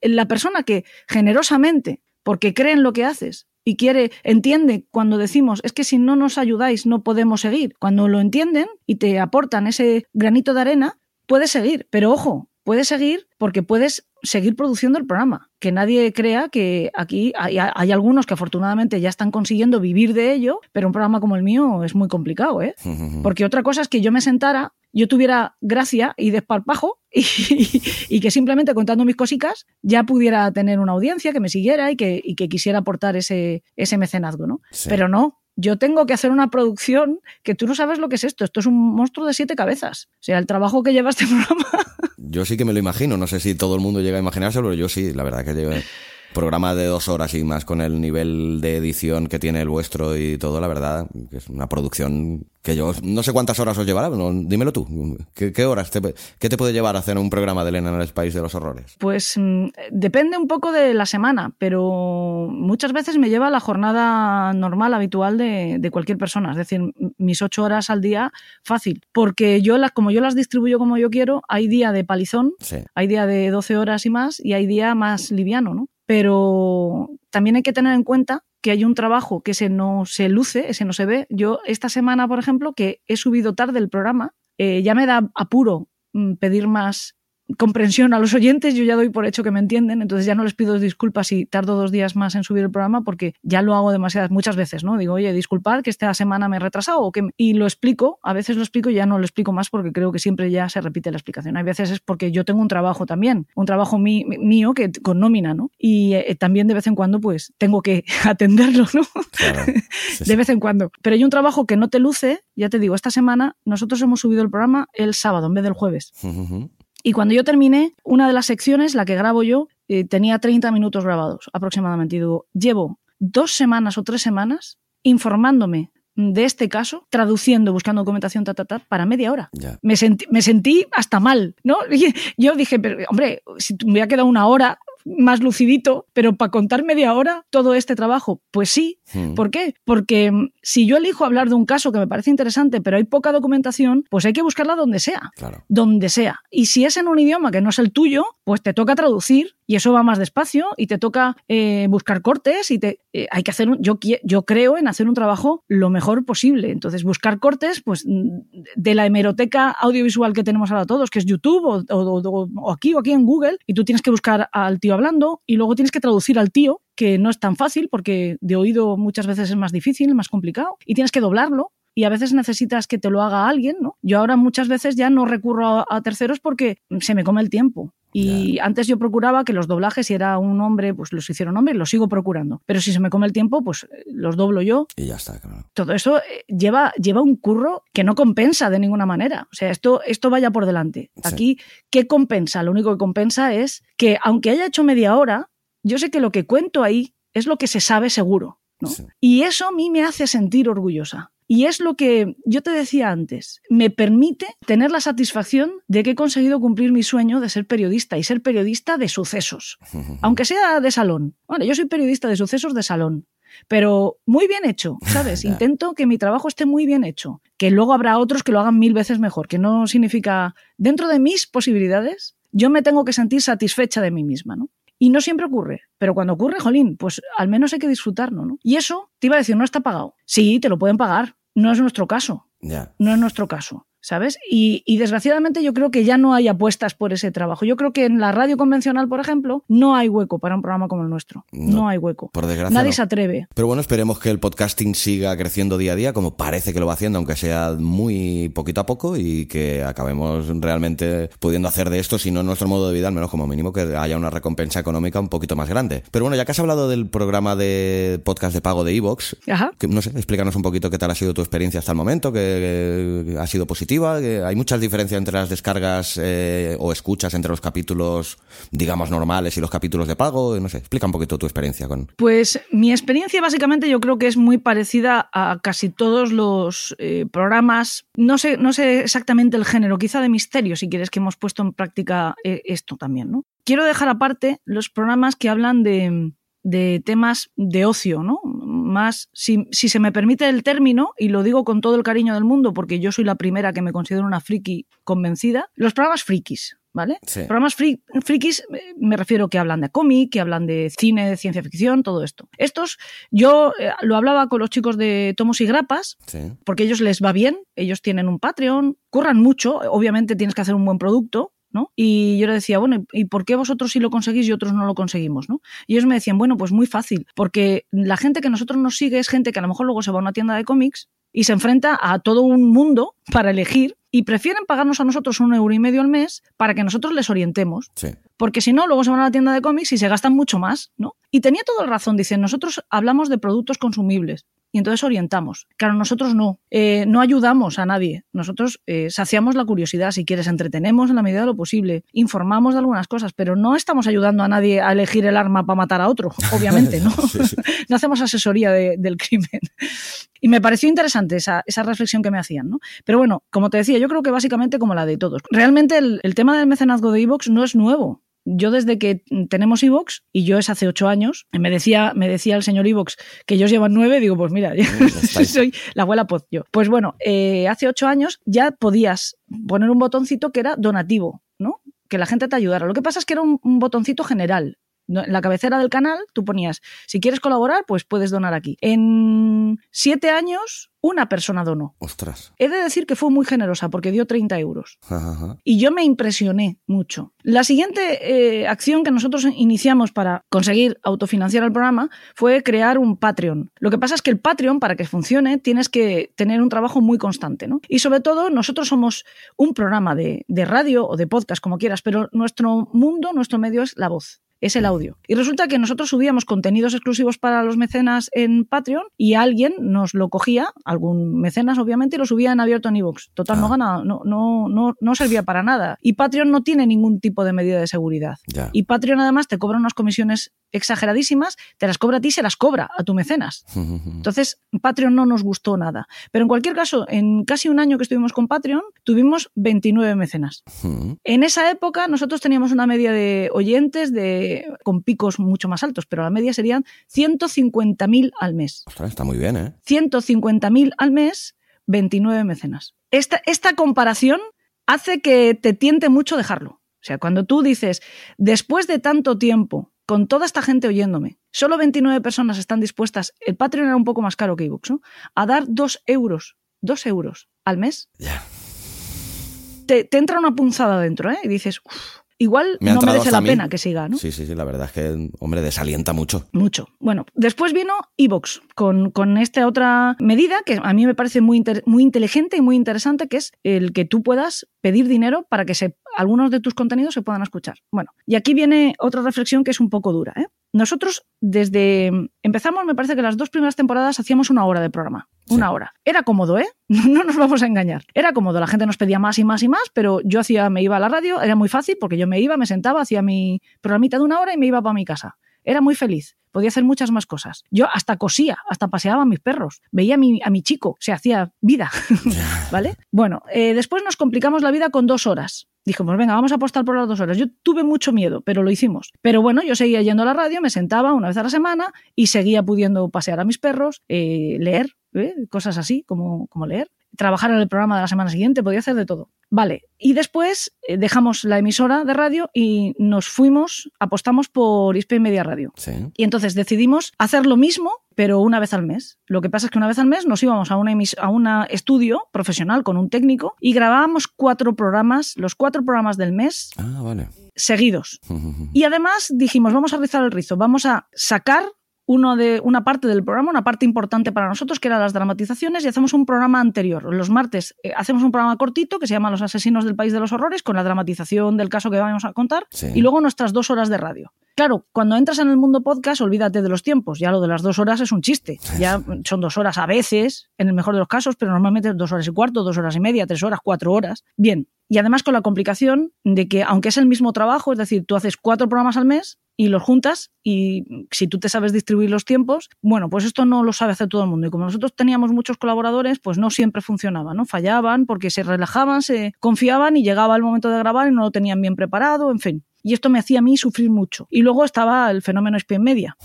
la persona que generosamente, porque cree en lo que haces, y quiere, entiende cuando decimos, es que si no nos ayudáis no podemos seguir. Cuando lo entienden y te aportan ese granito de arena, puedes seguir. Pero ojo, puedes seguir porque puedes seguir produciendo el programa. Que nadie crea que aquí hay, algunos que afortunadamente ya están consiguiendo vivir de ello, pero un programa como el mío es muy complicado, ¿eh? Porque otra cosa es que yo me sentara yo tuviera gracia y desparpajo y, que simplemente contando mis cositas ya pudiera tener una audiencia que me siguiera y que, que quisiera aportar ese, ese mecenazgo, ¿no? Pero no, yo tengo que hacer una producción que tú no sabes lo que es esto. Esto es un monstruo de siete cabezas. O sea, el trabajo que lleva este programa. Yo sí que me lo imagino. No sé si todo el mundo llega a imaginárselo, pero yo sí, la verdad que llevo programa de dos horas y más con el nivel de edición que tiene el vuestro y todo, la verdad, que es una producción que yo no sé cuántas horas os llevará, dímelo tú. ¿Qué, horas? Te, ¿Qué te puede llevar a hacer un programa de Elena en el País de los Horrores? Pues mm, depende un poco de la semana, pero muchas veces me lleva la jornada normal, habitual de, cualquier persona. Es decir, mis ocho horas al día, fácil. Porque yo, las, como yo las distribuyo como yo quiero, hay día de palizón, hay día de 12 horas y más, y hay día más liviano, ¿no? Pero también hay que tener en cuenta que hay un trabajo que ese no se luce, ese no se ve. Yo esta semana, por ejemplo, que he subido tarde el programa, eh, ya me da apuro mm, pedir más comprensión a los oyentes, yo ya doy por hecho que me entienden, entonces ya no les pido disculpas si tardo dos días más en subir el programa porque ya lo hago demasiadas, muchas veces, ¿no? Digo, oye, disculpad que esta semana me he retrasado o que... Y lo explico, a veces lo explico y ya no lo explico más porque creo que siempre ya se repite la explicación. Hay veces es porque yo tengo un trabajo también, un trabajo mío que con nómina, ¿no? Y eh, también de vez en cuando pues tengo que atenderlo, ¿no? de vez en cuando. Pero hay un trabajo que no te luce, ya te digo, esta semana nosotros hemos subido el programa el sábado en vez del jueves. Y cuando yo terminé, una de las secciones, la que grabo yo, eh, tenía 30 minutos grabados aproximadamente. Y digo, llevo dos semanas o tres semanas informándome de este caso, traduciendo, buscando documentación, ta, ta, ta, para media hora. Me, sentí, me sentí hasta mal, ¿no? Yo dije, pero, hombre, si me hubiera quedado una hora más lucidito, pero para contar media hora todo este trabajo, pues sí. Hmm. ¿Por qué? Porque mm, si yo elijo hablar de un caso que me parece interesante, pero hay poca documentación, pues hay que buscarla donde sea. Donde sea. Y si es en un idioma que no es el tuyo, pues te toca traducir y eso va más despacio y te toca eh, buscar cortes y te eh, hay que hacer un, yo, yo creo en hacer un trabajo lo mejor posible. Entonces, buscar cortes, pues mm, de la hemeroteca audiovisual que tenemos ahora todos, que es YouTube o, o aquí o aquí en Google, y tú tienes que buscar al tío hablando y luego tienes que traducir al tío que no es tan fácil porque de oído muchas veces es más difícil, más complicado, y tienes que doblarlo y a veces necesitas que te lo haga alguien, ¿no? Yo ahora muchas veces ya no recurro a, terceros porque se me come el tiempo. Y antes yo procuraba que los doblajes, si era un hombre, pues los hicieron hombres, los sigo procurando. Pero si se me come el tiempo, pues eh, los doblo yo. Y ya está, claro. Todo eso eh, lleva, lleva un curro que no compensa de ninguna manera. O sea, esto, esto vaya por delante. Aquí, ¿qué compensa? Lo único que compensa es que, aunque haya hecho media hora, yo sé que lo que cuento ahí es lo que se sabe seguro. ¿no? Y eso a mí me hace sentir orgullosa. Y es lo que yo te decía antes, me permite tener la satisfacción de que he conseguido cumplir mi sueño de ser periodista y ser periodista de sucesos, aunque sea de salón. Bueno, yo soy periodista de sucesos de salón, pero muy bien hecho, ¿sabes? Intento que mi trabajo esté muy bien hecho, que luego habrá otros que lo hagan mil veces mejor, que no significa, dentro de mis posibilidades, yo me tengo que sentir satisfecha de mí misma, ¿no? Y no siempre ocurre, pero cuando ocurre, jolín, pues al menos hay que disfrutarlo, ¿no? Y eso, te iba a decir, no está pagado. Sí, te lo pueden pagar, no es nuestro caso. No es nuestro caso. ¿Sabes? Y, desgraciadamente yo creo que ya no hay apuestas por ese trabajo. Yo creo que en la radio convencional, por ejemplo, no hay hueco para un programa como el nuestro. No, hay hueco. Por desgracia. Nadie se atreve. Pero bueno, esperemos que el podcasting siga creciendo día a día, como parece que lo va haciendo, aunque sea muy poquito a poco, y que acabemos realmente pudiendo hacer de esto, si no nuestro modo de vida, al menos como mínimo que haya una recompensa económica un poquito más grande. Pero bueno, ya que has hablado del programa de podcast de pago de Evox, no sé, explícanos un poquito qué tal ha sido tu experiencia hasta el momento, que ha sido positiva hay muchas diferencias entre las descargas eh, o escuchas entre los capítulos, digamos, normales y los capítulos de pago. No sé, explica un poquito tu experiencia con. Pues mi experiencia básicamente yo creo que es muy parecida a casi todos los eh, programas. No sé, no sé exactamente el género, quizá de misterio, si quieres, que hemos puesto en práctica eh, esto también, ¿no? Quiero dejar aparte los programas que hablan de, de temas de ocio, ¿no? Más, si, se me permite el término, y lo digo con todo el cariño del mundo, porque yo soy la primera que me considero una friki convencida, los programas frikis, ¿vale? Programas frikis eh, me refiero que hablan de cómic, que hablan de cine, de ciencia ficción, todo esto. Estos, yo eh, lo hablaba con los chicos de Tomos y Grapas, porque ellos les va bien, ellos tienen un Patreon, curran mucho, obviamente tienes que hacer un buen producto, y yo le decía, bueno, ¿y por qué vosotros sí lo conseguís y otros no lo conseguimos, ¿no? Y ellos me decían, bueno, pues muy fácil, porque la gente que nosotros nos sigue es gente que a lo mejor luego se va a una tienda de cómics y se enfrenta a todo un mundo para elegir y prefieren pagarnos a nosotros un euro y medio al mes para que nosotros les orientemos. Porque si no, luego se van a la tienda de cómics y se gastan mucho más, ¿no? Y tenía toda la razón, dicen, nosotros hablamos de productos consumibles y entonces orientamos. Claro, nosotros no, eh, no ayudamos a nadie. Nosotros eh, saciamos la curiosidad, si quieres, entretenemos en la medida de lo posible, informamos de algunas cosas, pero no estamos ayudando a nadie a elegir el arma para matar a otro, obviamente, ¿no? no hacemos asesoría del crimen. Y me pareció interesante esa, reflexión que me hacían, ¿no? Pero bueno, como te decía, yo creo que básicamente como la de todos. Realmente el, el tema del mecenazgo de Evox no es nuevo yo desde que tenemos Evox, y yo es hace ocho años, me decía, me decía el señor Evox que ellos llevan nueve, digo, pues mira, soy la abuela Poz yo. Pues bueno, eh, hace ocho años ya podías poner un botoncito que era donativo, ¿no? Que la gente te ayudara. Lo que pasa es que era un botoncito general. En la cabecera del canal tú ponías, si quieres colaborar, pues puedes donar aquí. En siete años, una persona donó. Ostras. He de decir que fue muy generosa porque dio 30 euros. Y yo me impresioné mucho. La siguiente eh, acción que nosotros iniciamos para conseguir autofinanciar el programa fue crear un Patreon. Lo que pasa es que el Patreon, para que funcione, tienes que tener un trabajo muy constante. ¿no? Y sobre todo, nosotros somos un programa de radio o de podcast, como quieras, pero nuestro mundo, nuestro medio es la voz es el audio. Y resulta que nosotros subíamos contenidos exclusivos para los mecenas en Patreon y alguien nos lo cogía, algún mecenas obviamente, y lo subía en abierto en iVoox. Total, no ah. ganaba, no, no, no, no servía para nada. Y Patreon no tiene ningún tipo de medida de seguridad. Y Patreon además te cobra unas comisiones exageradísimas, te las cobra a ti y se las cobra a tu mecenas. Entonces, Patreon no nos gustó nada. Pero en cualquier caso, en casi un año que estuvimos con Patreon, tuvimos 29 mecenas. En esa época nosotros teníamos una media de oyentes de con picos mucho más altos, pero la media serían 150.000 al mes. está muy bien, ¿eh? 150.000 al mes, 29 mecenas. Esta, esta comparación hace que te tiente mucho dejarlo. O sea, cuando tú dices, después de tanto tiempo, con toda esta gente oyéndome, solo 29 personas están dispuestas, el Patreon era un poco más caro que iBooks, ¿no? A dar 2 euros, 2 euros al mes. Ya. Te, entra una punzada dentro, ¿eh? Y dices, uff, igual no merece la pena que siga, ¿no? Sí, sí, sí, la verdad es que, hombre, desalienta mucho. Mucho. Bueno, después vino Evox con, con esta otra medida que a mí me parece muy, muy inteligente y muy interesante, que es el que tú puedas pedir dinero para que se, algunos de tus contenidos se puedan escuchar. Bueno, y aquí viene otra reflexión que es un poco dura, ¿eh? Nosotros desde empezamos, me parece que las dos primeras temporadas hacíamos una hora de programa. Una hora. Era cómodo, ¿eh? No nos vamos a engañar. Era cómodo. La gente nos pedía más y más y más, pero yo hacía, me iba a la radio, era muy fácil porque yo me iba, me sentaba, hacía mi programita de una hora y me iba para mi casa. Era muy feliz. Podía hacer muchas más cosas. Yo hasta cosía, hasta paseaba a mis perros, veía a mi, a mi chico, se hacía vida. ¿Vale? Bueno, eh, después nos complicamos la vida con dos horas dijimos, venga, vamos a apostar por las dos horas. Yo tuve mucho miedo, pero lo hicimos. Pero bueno, yo seguía yendo a la radio, me sentaba una vez a la semana y seguía pudiendo pasear a mis perros, eh, leer, ¿eh? cosas así como, como leer, trabajar en el programa de la semana siguiente, podía hacer de todo. Vale, y después eh, dejamos la emisora de radio y nos fuimos, apostamos por ISP Media Radio. Y entonces decidimos hacer lo mismo, pero una vez al mes. Lo que pasa es que una vez al mes nos íbamos a un a una estudio profesional con un técnico y grabábamos cuatro programas, los cuatro programas del mes. Ah, vale. Seguidos. y además dijimos, vamos a rizar el rizo, vamos a sacar uno de, una parte del programa, una parte importante para nosotros, que era las dramatizaciones, y hacemos un programa anterior. Los martes eh, hacemos un programa cortito que se llama Los Asesinos del País de los Horrores, con la dramatización del caso que vamos a contar, y luego nuestras dos horas de radio. Claro, cuando entras en el mundo podcast, olvídate de los tiempos. Ya lo de las dos horas es un chiste. Ya son dos horas a veces, en el mejor de los casos, pero normalmente dos horas y cuarto, dos horas y media, tres horas, cuatro horas. Bien. Y además con la complicación de que, aunque es el mismo trabajo, es decir, tú haces cuatro programas al mes y los juntas y si tú te sabes distribuir los tiempos, bueno, pues esto no lo sabe hacer todo el mundo. Y como nosotros teníamos muchos colaboradores, pues no siempre funcionaba, ¿no? Fallaban porque se relajaban, se confiaban y llegaba el momento de grabar y no lo tenían bien preparado, en fin y esto me hacía a mí sufrir mucho. Y luego estaba el fenómeno espía media,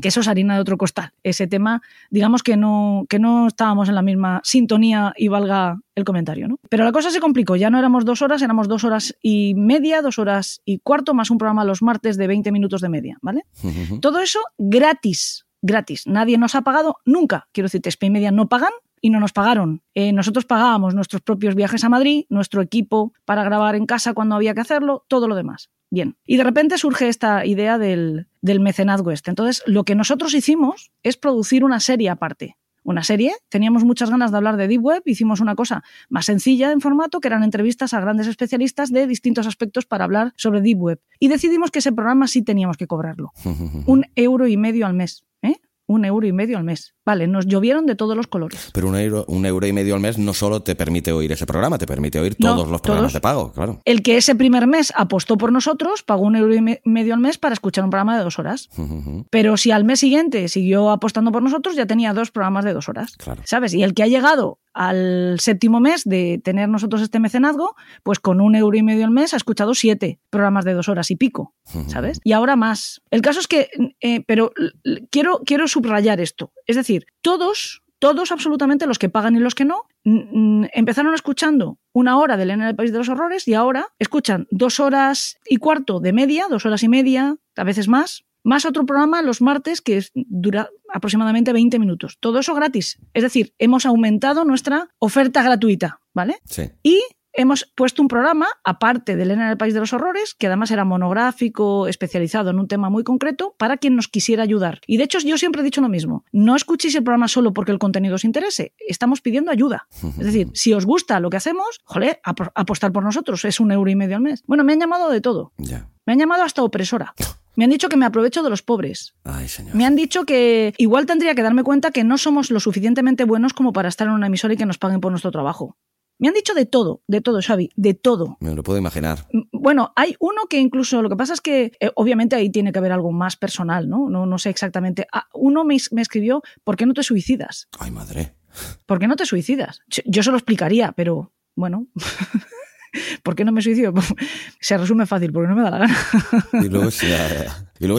que eso es harina de otro costal. Ese tema, digamos que no, que no estábamos en la misma sintonía y valga el comentario, ¿no? Pero la cosa se complicó, ya no éramos dos horas, éramos dos horas y media, dos horas y cuarto, más un programa los martes de 20 minutos de media, ¿vale? Todo eso gratis, gratis. Nadie nos ha pagado nunca. Quiero decir, Spy Media no pagan y no nos pagaron. Eh, nosotros pagábamos nuestros propios viajes a Madrid, nuestro equipo para grabar en casa cuando había que hacerlo, todo lo demás. Bien. Y de repente surge esta idea del, del mecenazgo este. Entonces, lo que nosotros hicimos es producir una serie aparte una serie. Teníamos muchas ganas de hablar de Deep Web, hicimos una cosa más sencilla en formato, que eran entrevistas a grandes especialistas de distintos aspectos para hablar sobre Deep Web. Y decidimos que ese programa sí teníamos que cobrarlo. un euro y medio al mes. Un euro y medio al mes. Vale, nos llovieron de todos los colores. Pero un euro, un euro y medio al mes no solo te permite oír ese programa, te permite oír todos los programas de pago, claro. El que ese primer mes apostó por nosotros pagó un euro y medio al mes para escuchar un programa de dos horas. Pero si al mes siguiente siguió apostando por nosotros, ya tenía dos programas de dos horas. Claro. ¿Sabes? Y el que ha llegado al séptimo mes de tener nosotros este mecenazgo, pues con un euro y medio al mes ha escuchado siete programas de dos horas y pico, ¿sabes? Y ahora más. El caso es que, eh, pero quiero, quiero subrayar esto. Es decir, todos, todos absolutamente, los que pagan y los que no, empezaron escuchando una hora de Elena en el País de los Horrores y ahora escuchan dos horas y cuarto de media, dos horas y media, a veces más, más otro programa los martes que dura aproximadamente 20 minutos. Todo eso gratis. Es decir, hemos aumentado nuestra oferta gratuita, ¿vale? Sí. Y hemos puesto un programa, aparte de Elena en el País de los Horrores, que además era monográfico, especializado en un tema muy concreto, para quien nos quisiera ayudar. Y de hecho, yo siempre he dicho lo mismo. No escuchéis el programa solo porque el contenido os interese. Estamos pidiendo ayuda. Es decir, si os gusta lo que hacemos, joder, apostar por nosotros. Es un euro y medio al mes. Bueno, me han llamado de todo. Me han llamado hasta opresora. Me han dicho que me aprovecho de los pobres. Ay, señor. Me han dicho que igual tendría que darme cuenta que no somos lo suficientemente buenos como para estar en una emisora y que nos paguen por nuestro trabajo. Me han dicho de todo, de todo, Xavi, de todo. Me lo puedo imaginar. Bueno, hay uno que incluso, lo que pasa es que eh, obviamente ahí tiene que haber algo más personal, ¿no? No, no sé exactamente. Ah, uno me, me, escribió, ¿por qué no te suicidas? Ay, madre. ¿Por qué no te suicidas? Yo se lo explicaría, pero bueno. ¿Por qué no me suicido? se resume fácil, porque no me da la gana. y luego,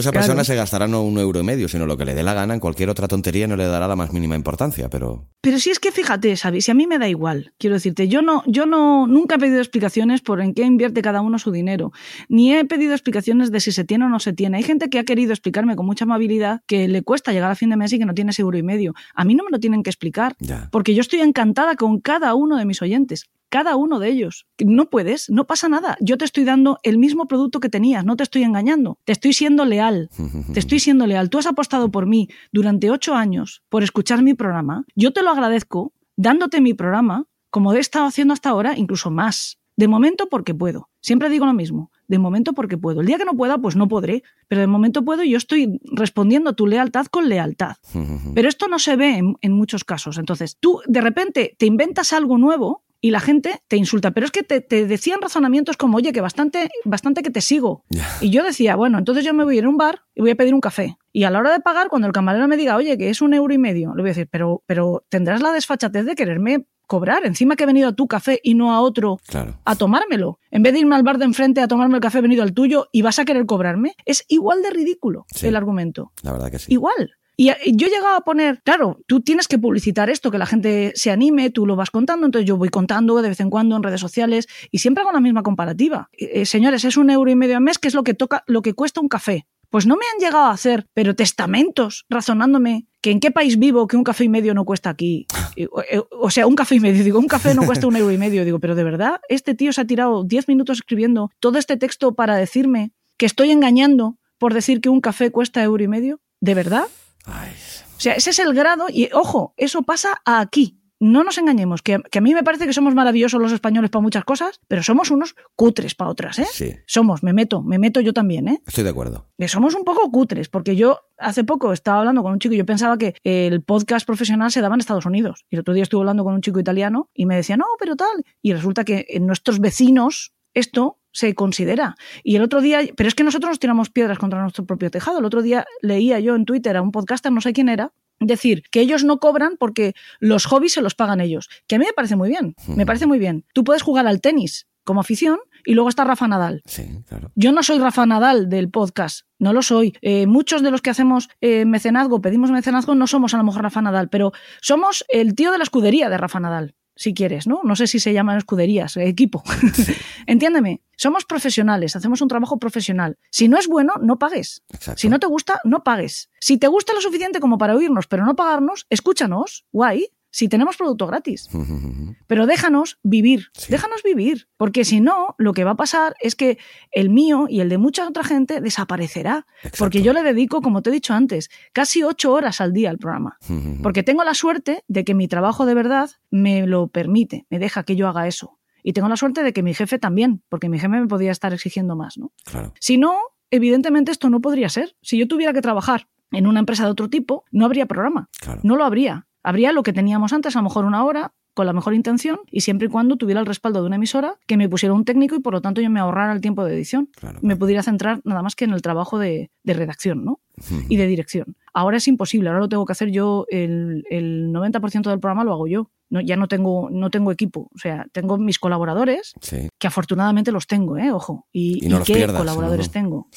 esa persona se gastará no un euro y medio, sino lo que le dé la gana en cualquier otra tontería no le dará la más mínima importancia, pero... Pero si es que fíjate, Xavi, si a mí me da igual, quiero decirte, yo no, yo no, nunca he pedido explicaciones por en qué invierte cada uno su dinero, ni he pedido explicaciones de si se tiene o no se tiene. Hay gente que ha querido explicarme con mucha amabilidad que le cuesta llegar a fin de mes y que no tiene ese euro y medio. A mí no me lo tienen que explicar, porque yo estoy encantada con cada uno de mis oyentes cada uno de ellos. No puedes, no pasa nada. Yo te estoy dando el mismo producto que tenías, no te estoy engañando. Te estoy siendo leal. Te estoy siendo leal. Tú has apostado por mí durante ocho años por escuchar mi programa. Yo te lo agradezco dándote mi programa, como he estado haciendo hasta ahora, incluso más. De momento porque puedo. Siempre digo lo mismo. De momento porque puedo. El día que no pueda, pues no podré. Pero de momento puedo y yo estoy respondiendo a tu lealtad con lealtad. Pero esto no se ve en, en muchos casos. Entonces, tú de repente te inventas algo nuevo y la gente te insulta. Pero es que te, decían razonamientos como, oye, que bastante, bastante que te sigo. Y yo decía, bueno, entonces yo me voy a ir a un bar y voy a pedir un café. Y a la hora de pagar, cuando el camarero me diga, oye, que es un euro y medio, le voy a decir, pero, pero tendrás la desfachatez de quererme cobrar. Encima que he venido a tu café y no a otro a tomármelo. En vez de irme al bar de enfrente a tomarme el café, he venido al tuyo y vas a querer cobrarme. Es igual de ridículo el argumento. La verdad que sí. Igual. Y yo llegaba a poner, claro, tú tienes que publicitar esto, que la gente se anime, tú lo vas contando, entonces yo voy contando de vez en cuando en redes sociales y siempre hago la misma comparativa. Eh, señores, es un euro y medio al mes, que es lo que toca, lo que cuesta un café. Pues no me han llegado a hacer, pero testamentos razonándome que en qué país vivo que un café y medio no cuesta aquí. Eh, o, sea, un café y medio. Digo, un café no cuesta un euro y medio. Digo, pero de verdad, este tío se ha tirado 10 minutos escribiendo todo este texto para decirme que estoy engañando por decir que un café cuesta euro y medio. ¿De verdad? O sea, ese es el grado y, ojo, eso pasa aquí. No nos engañemos, que, a mí me parece que somos maravillosos los españoles para muchas cosas, pero somos unos cutres para otras, ¿eh? Sí. Somos, me meto, me meto yo también, ¿eh? Estoy de acuerdo. Que somos un poco cutres, porque yo hace poco estaba hablando con un chico y yo pensaba que el podcast profesional se daba en Estados Unidos. Y el otro día estuve hablando con un chico italiano y me decía, no, pero tal. Y resulta que en nuestros vecinos esto se considera. Y el otro día, pero es que nosotros nos tiramos piedras contra nuestro propio tejado. El otro día leía yo en Twitter a un podcaster, no sé quién era, decir que ellos no cobran porque los hobbies se los pagan ellos. Que a mí me parece muy bien, me parece muy bien. Tú puedes jugar al tenis como afición y luego está Rafa Nadal. Sí, claro. Yo no soy Rafa Nadal del podcast, no lo soy. Eh, muchos de los que hacemos eh, mecenazgo, pedimos mecenazgo, no somos a lo mejor Rafa Nadal, pero somos el tío de la escudería de Rafa Nadal si quieres, ¿no? No sé si se llaman escuderías, equipo. Entiéndeme, somos profesionales, hacemos un trabajo profesional. Si no es bueno, no pagues. Exacto. Si no te gusta, no pagues. Si te gusta lo suficiente como para oírnos, pero no pagarnos, escúchanos, guay. Si tenemos producto gratis. Pero déjanos vivir, déjanos vivir, porque si no, lo que va a pasar es que el mío y el de mucha otra gente desaparecerá, porque yo le dedico, como te he dicho antes, casi ocho horas al día al programa, porque tengo la suerte de que mi trabajo de verdad me lo permite, me deja que yo haga eso. Y tengo la suerte de que mi jefe también, porque mi jefe me podría estar exigiendo más, ¿no? Si no, evidentemente esto no podría ser. Si yo tuviera que trabajar en una empresa de otro tipo, no habría programa. No lo habría. Habría lo que teníamos antes, a lo mejor una hora, con la mejor intención y siempre y cuando tuviera el respaldo de una emisora que me pusiera un técnico y por lo tanto yo me ahorrara el tiempo de edición. Me pudiera centrar nada más que en el trabajo de, redacción ¿no? y de dirección. Ahora es imposible, ahora lo tengo que hacer yo, el, el 90% del programa lo hago yo no, ya no tengo, no tengo equipo. O sea, tengo mis colaboradores, que afortunadamente los tengo, ¿eh? ojo. ¿Y, qué colaboradores tengo?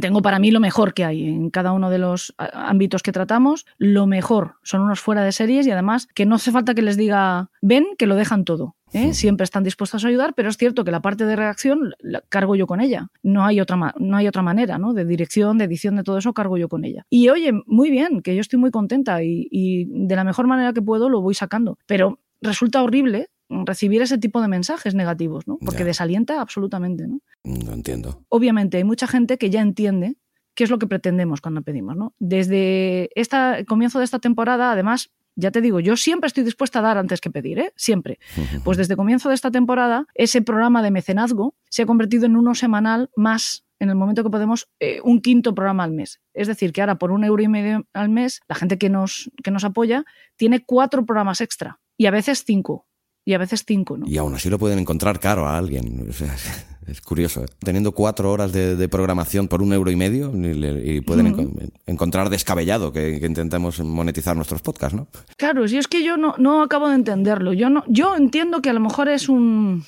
tengo para mí lo mejor que hay en cada uno de los ámbitos que tratamos. Lo mejor son unos fuera de series y además que no hace falta que les diga, ven, que lo dejan todo. ¿Eh? siempre están dispuestos a ayudar, pero es cierto que la parte de redacción la cargo yo con ella. No hay otra, no hay otra manera, ¿no? De dirección, de edición, de todo eso, cargo yo con ella. Y oye, muy bien, que yo estoy muy contenta y, de la mejor manera que puedo lo voy sacando. Pero resulta horrible recibir ese tipo de mensajes negativos, ¿no? Porque desalienta absolutamente, ¿no? No entiendo. Obviamente hay mucha gente que ya entiende qué es lo que pretendemos cuando pedimos, ¿no? Desde este comienzo de esta temporada, además, ya te digo, yo siempre estoy dispuesta a dar antes que pedir, ¿eh? Siempre. Pues desde comienzo de esta temporada, ese programa de mecenazgo se ha convertido en uno semanal más en el momento que podemos eh, un quinto programa al mes. Es decir, que ahora por un euro y medio al mes, la gente que nos, que nos apoya tiene cuatro programas extra y a veces cinco y a veces cinco, ¿no? Y aún así lo pueden encontrar caro a alguien. es curioso. ¿eh? Teniendo cuatro horas de, programación por un euro y medio, y, pueden encontrar descabellado que, intentemos monetizar nuestros podcasts, ¿no? Claro, si es que yo no, no acabo de entenderlo. Yo, no, yo entiendo que a lo mejor es un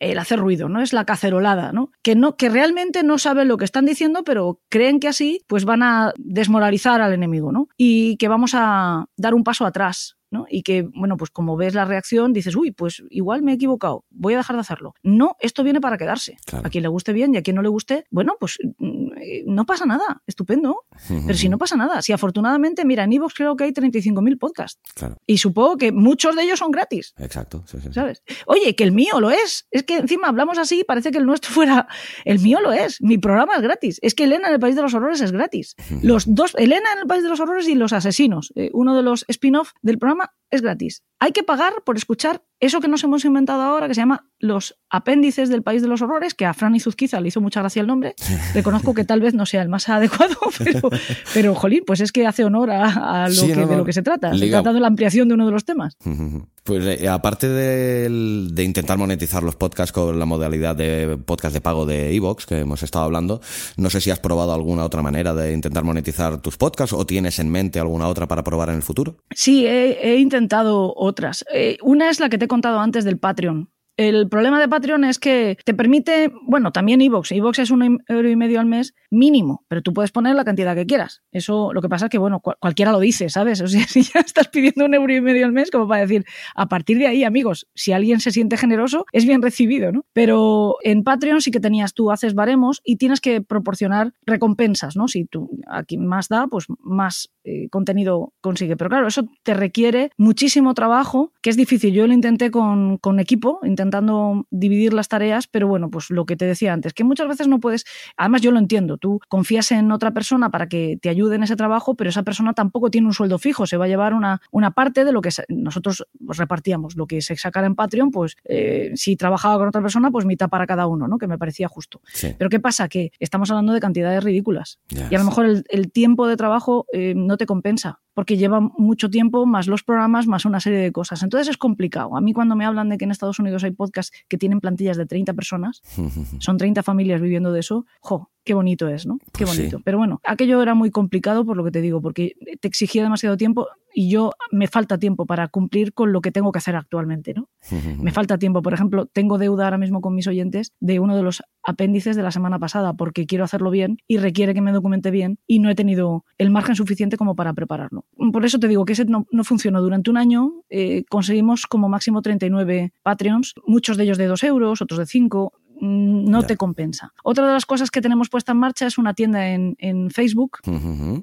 el hacer ruido, ¿no? Es la cacerolada, ¿no? Que no, que realmente no saben lo que están diciendo, pero creen que así, pues van a desmoralizar al enemigo, ¿no? Y que vamos a dar un paso atrás y que, bueno, pues como ves la reacción, dices, uy, pues igual me he equivocado, voy a dejar de hacerlo. No, esto viene para quedarse. A quien le guste bien y a quien no le guste, bueno, pues mm, no pasa nada, estupendo. Pero si no pasa nada, si afortunadamente, mira, en Evox creo que hay 35.000 podcasts. Y supongo que muchos de ellos son gratis. Exacto, ¿sabes? Oye, que el mío lo es. Es que encima hablamos así, parece que el nuestro fuera. El mío lo es. Mi programa es gratis. Es que Elena en el País de los Horrores es gratis. Los dos, Elena en el País de los Horrores y Los Asesinos, eh, uno de los spin-off del programa ま es gratis. Hay que pagar por escuchar eso que nos hemos inventado ahora, que se llama los apéndices del País de los Horrores, que a Fran Izuzquiza le hizo mucha gracia el nombre. Reconozco que tal vez no sea el más adecuado, pero, pero jolín, pues es que hace honor a, lo que, de lo que se trata. Se trata de la ampliación de uno de los temas. Pues eh, aparte de, intentar monetizar los podcasts con la modalidad de podcast de pago de Evox, que hemos estado hablando, no sé si has probado alguna otra manera de intentar monetizar tus podcasts o tienes en mente alguna otra para probar en el futuro. Sí, he, intentado otras. Eh, una es la que te he contado antes del Patreon. El problema de Patreon es que te permite, bueno, también Evox. Evox es un euro y medio al mes mínimo, pero tú puedes poner la cantidad que quieras. Eso lo que pasa es que, bueno, cualquiera lo dice, ¿sabes? O sea, si ya estás pidiendo un euro y medio al mes, como para decir, a partir de ahí, amigos, si alguien se siente generoso, es bien recibido, ¿no? Pero en Patreon sí que tenías, tú haces baremos y tienes que proporcionar recompensas, ¿no? Si tú a quien más da, pues más eh, contenido consigue. Pero claro, eso te requiere muchísimo trabajo, que es difícil. Yo lo intenté con, con equipo, intentando dividir las tareas, pero bueno, pues lo que te decía antes, que muchas veces no puedes, además yo lo entiendo, tú confías en otra persona para que te ayude en ese trabajo, pero esa persona tampoco tiene un sueldo fijo, se va a llevar una, una parte de lo que nosotros repartíamos, lo que se sacara en Patreon, pues eh, si trabajaba con otra persona, pues mitad para cada uno, ¿no? Que me parecía justo. Pero ¿qué pasa? Que estamos hablando de cantidades ridículas y a lo mejor el, tiempo de trabajo eh, no te compensa porque lleva mucho tiempo, más los programas, más una serie de cosas. Entonces es complicado. A mí cuando me hablan de que en Estados Unidos hay podcasts que tienen plantillas de 30 personas, son 30 familias viviendo de eso, jo, qué bonito es, ¿no? Qué pues bonito. Pero bueno, aquello era muy complicado por lo que te digo, porque te exigía demasiado tiempo y yo me falta tiempo para cumplir con lo que tengo que hacer actualmente, ¿no? me falta tiempo. Por ejemplo, tengo deuda ahora mismo con mis oyentes de uno de los apéndices de la semana pasada porque quiero hacerlo bien y requiere que me documente bien y no he tenido el margen suficiente como para prepararlo. Por eso te digo que ese no, funcionó. Durante un año eh, conseguimos como máximo 39 Patreons, muchos de ellos de 2 euros, otros de 5 mm, no te compensa. Otra de las cosas que tenemos puesta en marcha es una tienda en, Facebook.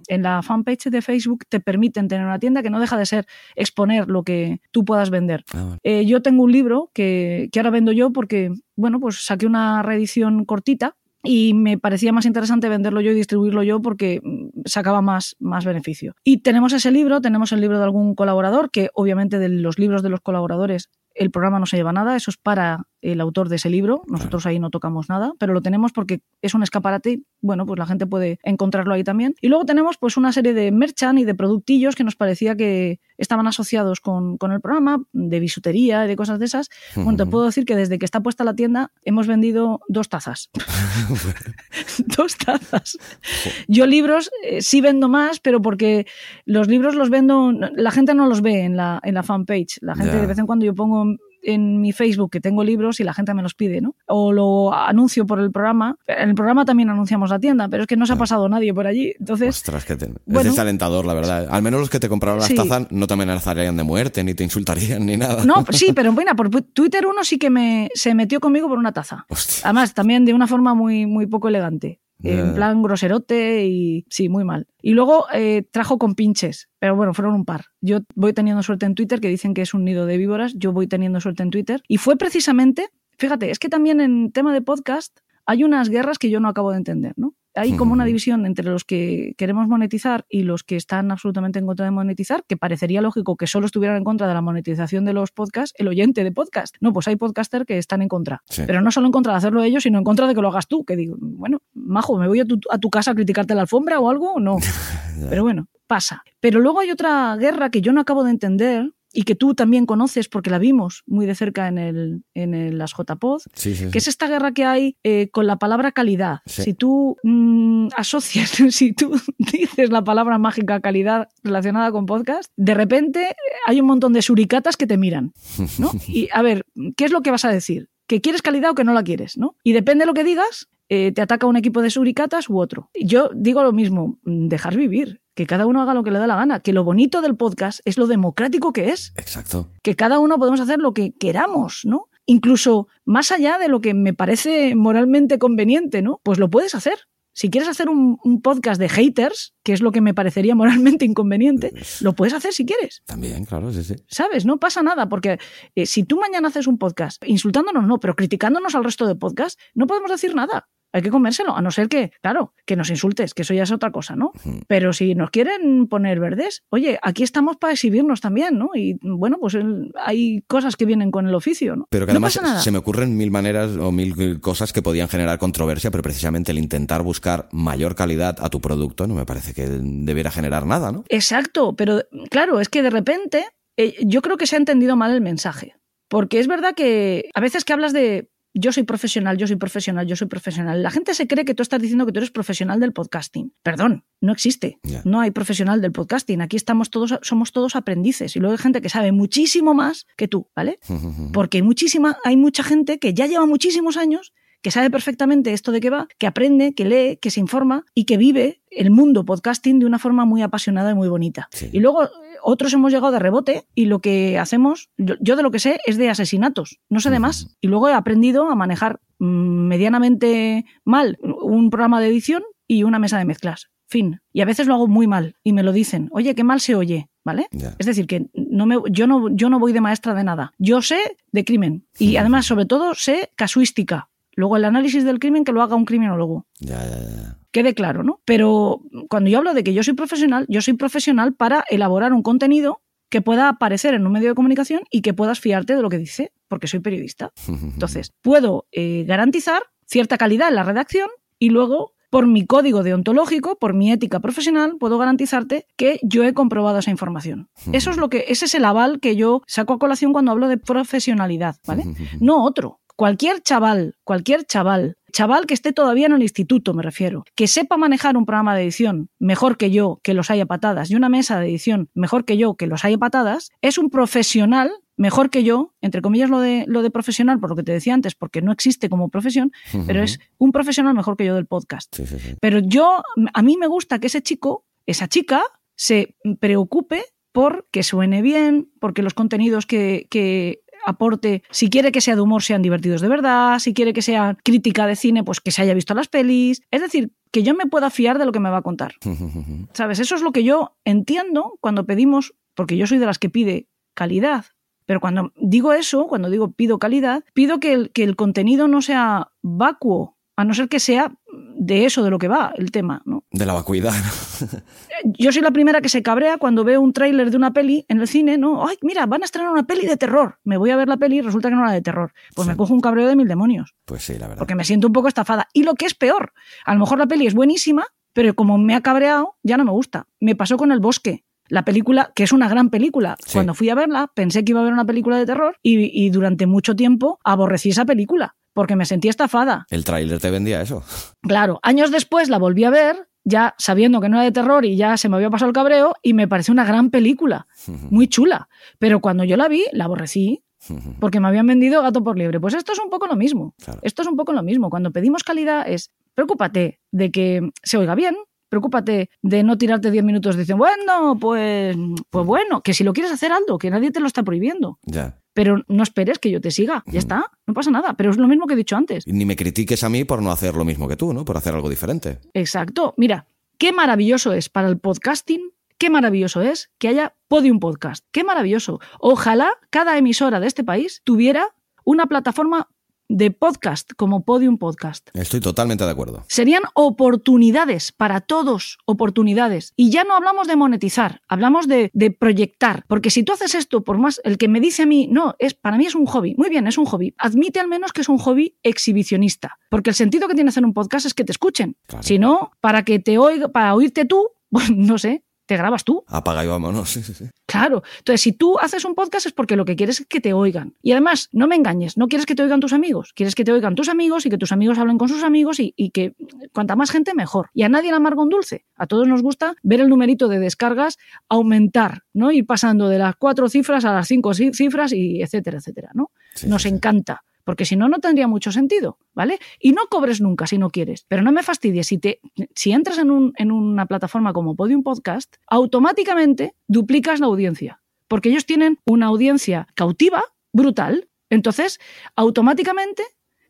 En la fanpage de Facebook te permiten tener una tienda que no deja de ser exponer lo que tú puedas vender. Ah, eh, yo tengo un libro que, que ahora vendo yo porque, bueno, pues saqué una reedición cortita y me parecía más interesante venderlo yo y distribuirlo yo porque mm, sacaba más, más beneficio. Y tenemos ese libro, tenemos el libro de algún colaborador, que obviamente de los libros de los colaboradores el programa no se lleva nada, eso es para el autor de ese libro, nosotros ahí no tocamos nada, pero lo tenemos porque es un escaparate, bueno, pues la gente puede encontrarlo ahí también. Y luego tenemos pues una serie de merchan y de productillos que nos parecía que estaban asociados con, el programa, de bisutería y de cosas de esas. Bueno, te puedo decir que desde que está puesta la tienda hemos vendido dos tazas. dos tazas. Yo libros eh, sí vendo más, pero porque los libros los vendo, la gente no los ve en la, en la fanpage. La gente de vez en cuando yo pongo en mi Facebook que tengo libros y la gente me los pide, ¿no? O lo anuncio por el programa. En el programa también anunciamos la tienda, pero es que no se ha pasado nadie por allí. Entonces, Ostras, que te... es desalentador, la verdad. Al menos los que te compraron las tazas no te amenazarían de muerte, ni te insultarían, ni nada. No, sí, pero bueno, por Twitter uno sí que me, se metió conmigo por una taza. Además, también de una forma muy, muy poco elegante. En plan groserote y sí, muy mal. Y luego eh, trajo con pinches, pero bueno, fueron un par. Yo voy teniendo suerte en Twitter, que dicen que es un nido de víboras, yo voy teniendo suerte en Twitter. Y fue precisamente, fíjate, es que también en tema de podcast hay unas guerras que yo no acabo de entender, ¿no? Hay como una división entre los que queremos monetizar y los que están absolutamente en contra de monetizar, que parecería lógico que solo estuvieran en contra de la monetización de los podcasts el oyente de podcast. No, pues hay podcasters que están en contra. Pero no solo en contra de hacerlo ellos, sino en contra de que lo hagas tú. Que digo, bueno, majo, ¿me voy a tu, a tu casa a criticarte la alfombra o algo? No. Pero bueno, pasa. Pero luego hay otra guerra que yo no acabo de entender, y que tú también conoces porque la vimos muy de cerca en, el, en las JPod, que es esta guerra que hay eh, con la palabra calidad. Si tú mm, asocias, si tú dices la palabra mágica calidad relacionada con podcast, de repente hay un montón de suricatas que te miran. ¿no? Y a ver, ¿qué es lo que vas a decir? ¿Que quieres calidad o que no la quieres? ¿no? Y depende de lo que digas, eh, te ataca un equipo de suricatas u otro. Yo digo lo mismo, dejar vivir que cada uno haga lo que le da la gana, que lo bonito del podcast es lo democrático que es. Exacto. Que cada uno podemos hacer lo que queramos, ¿no? Incluso más allá de lo que me parece moralmente conveniente, ¿no? Pues lo puedes hacer. Si quieres hacer un, podcast de haters, que es lo que me parecería moralmente inconveniente, pues lo puedes hacer si quieres. También, claro, sí, sí. ¿Sabes? No pasa nada, porque eh, si tú mañana haces un podcast insultándonos, no, pero criticándonos al resto de podcasts, no podemos decir nada hay que comérselo, a no ser que, claro, que nos insultes, que eso ya es otra cosa, ¿no? Pero si nos quieren poner verdes, oye, aquí estamos para exhibirnos también, ¿no? Y bueno, pues hay cosas que vienen con el oficio, ¿no? Pero que además se me ocurren mil maneras o mil cosas que podían generar controversia, pero precisamente el intentar buscar mayor calidad a tu producto no me parece que debiera generar nada, ¿no? Exacto, pero claro, es que de repente eh, yo creo que se ha entendido mal el mensaje. Porque es verdad que a veces que hablas de yo soy profesional, yo soy profesional, yo soy profesional. La gente se cree que tú estás diciendo que tú eres profesional del podcasting. Perdón, no existe. No hay profesional del podcasting. Aquí estamos todos, somos todos aprendices. Y luego hay gente que sabe muchísimo más que tú, ¿vale? Porque hay muchísima, hay mucha gente que ya lleva muchísimos años que sabe perfectamente esto de qué va, que aprende, que lee, que se informa y que vive el mundo podcasting de una forma muy apasionada y muy bonita. Y luego otros hemos llegado de rebote y lo que hacemos, yo, de lo que sé es de asesinatos, no sé de más. Y luego he aprendido a manejar mm, medianamente mal un programa de edición y una mesa de mezclas. Fin. Y a veces lo hago muy mal y me lo dicen, oye, qué mal se oye, ¿vale? Es decir, que no me, yo, no, yo no voy de maestra de nada. Yo sé de crimen y además, sobre todo, sé casuística. Luego el análisis del crimen que lo haga un criminólogo. Ya, ya, ya. Quede claro, ¿no? Pero cuando yo hablo de que yo soy profesional, yo soy profesional para elaborar un contenido que pueda aparecer en un medio de comunicación y que puedas fiarte de lo que dice, porque soy periodista. Entonces, puedo eh, garantizar cierta calidad en la redacción y luego por mi código deontológico, por mi ética profesional, puedo garantizarte que yo he comprobado esa información. Eso es lo que, ese es el aval que yo saco a colación cuando hablo de profesionalidad, ¿vale? No otro. Cualquier chaval, cualquier chaval, chaval que esté todavía en el instituto, me refiero, que sepa manejar un programa de edición mejor que yo, que los haya patadas, y una mesa de edición mejor que yo, que los haya patadas, es un profesional mejor que yo, entre comillas lo de, lo de profesional, por lo que te decía antes, porque no existe como profesión, pero es un profesional mejor que yo del podcast. Pero yo, a mí me gusta que ese chico, esa chica, se preocupe por que suene bien, porque los contenidos que, que aporte, si quiere que sea de humor, sean divertidos de verdad, si quiere que sea crítica de cine, pues que se haya visto las pelis. Es decir, que yo me pueda fiar de lo que me va a contar. ¿Sabes? Eso es lo que yo entiendo cuando pedimos, porque yo soy de las que pide calidad. Pero cuando digo eso, cuando digo pido calidad, pido que el, que el contenido no sea vacuo, a no ser que sea de eso de lo que va el tema, ¿no? De la vacuidad. Yo soy la primera que se cabrea cuando veo un tráiler de una peli en el cine, ¿no? Ay, mira, van a estrenar una peli de terror. Me voy a ver la peli y resulta que no era de terror. Pues me cojo un cabreo de mil demonios. Pues sí, la verdad. Porque me siento un poco estafada. Y lo que es peor, a lo mejor la peli es buenísima, pero como me ha cabreado, ya no me gusta. Me pasó con El Bosque. La película, que es una gran película, cuando fui a verla pensé que iba a ver una película de terror y durante mucho tiempo aborrecí esa película porque me sentí estafada. El tráiler te vendía eso. Claro, años después la volví a ver, ya sabiendo que no era de terror y ya se me había pasado el cabreo, y me pareció una gran película, muy chula. Pero cuando yo la vi, la aborrecí. Porque me habían vendido gato por liebre. Pues esto es un poco lo mismo. Esto es un poco lo mismo. Cuando pedimos calidad es, preocúpate de que se oiga bien, preocúpate de no tirarte 10 minutos diciendo, bueno, pues, pues bueno, que si lo quieres hacer algo, que nadie te lo está prohibiendo. Ya pero no esperes que yo te siga, ya está, no pasa nada, pero es lo mismo que he dicho antes. Ni me critiques a mí por no hacer lo mismo que tú, ¿no? Por hacer algo diferente. Exacto, mira, qué maravilloso es para el podcasting, qué maravilloso es que haya Podium Podcast, qué maravilloso. Ojalá cada emisora de este país tuviera una plataforma de podcast como Podium Podcast. Estoy totalmente de acuerdo. Serían oportunidades para todos, oportunidades. Y ya no hablamos de monetizar, hablamos de, proyectar. Porque si tú haces esto, por más el que me dice a mí, no, es para mí es un hobby. Muy bien, es un hobby. Admite al menos que es un hobby exhibicionista. Porque el sentido que tiene hacer un podcast es que te escuchen. Si no, para que te oiga, para oírte tú, pues no sé, te grabas tú. Apaga y vámonos. Sí, sí, sí. Claro. Entonces, si tú haces un podcast es porque lo que quieres es que te oigan. Y además, no me engañes, no quieres que te oigan tus amigos. Quieres que te oigan tus amigos y que tus amigos hablen con sus amigos y, que cuanta más gente, mejor. Y a nadie le amarga un dulce. A todos nos gusta ver el numerito de descargas aumentar, ¿no? Ir pasando de las cuatro cifras a las cinco cifras y etcétera, etcétera, ¿no? nos encanta porque si no, no tendría mucho sentido, ¿vale? Y no cobres nunca si no quieres, pero no me fastidies. Si, te, si entras en, un, en una plataforma como Podium Podcast, automáticamente duplicas la audiencia, porque ellos tienen una audiencia cautiva, brutal, entonces automáticamente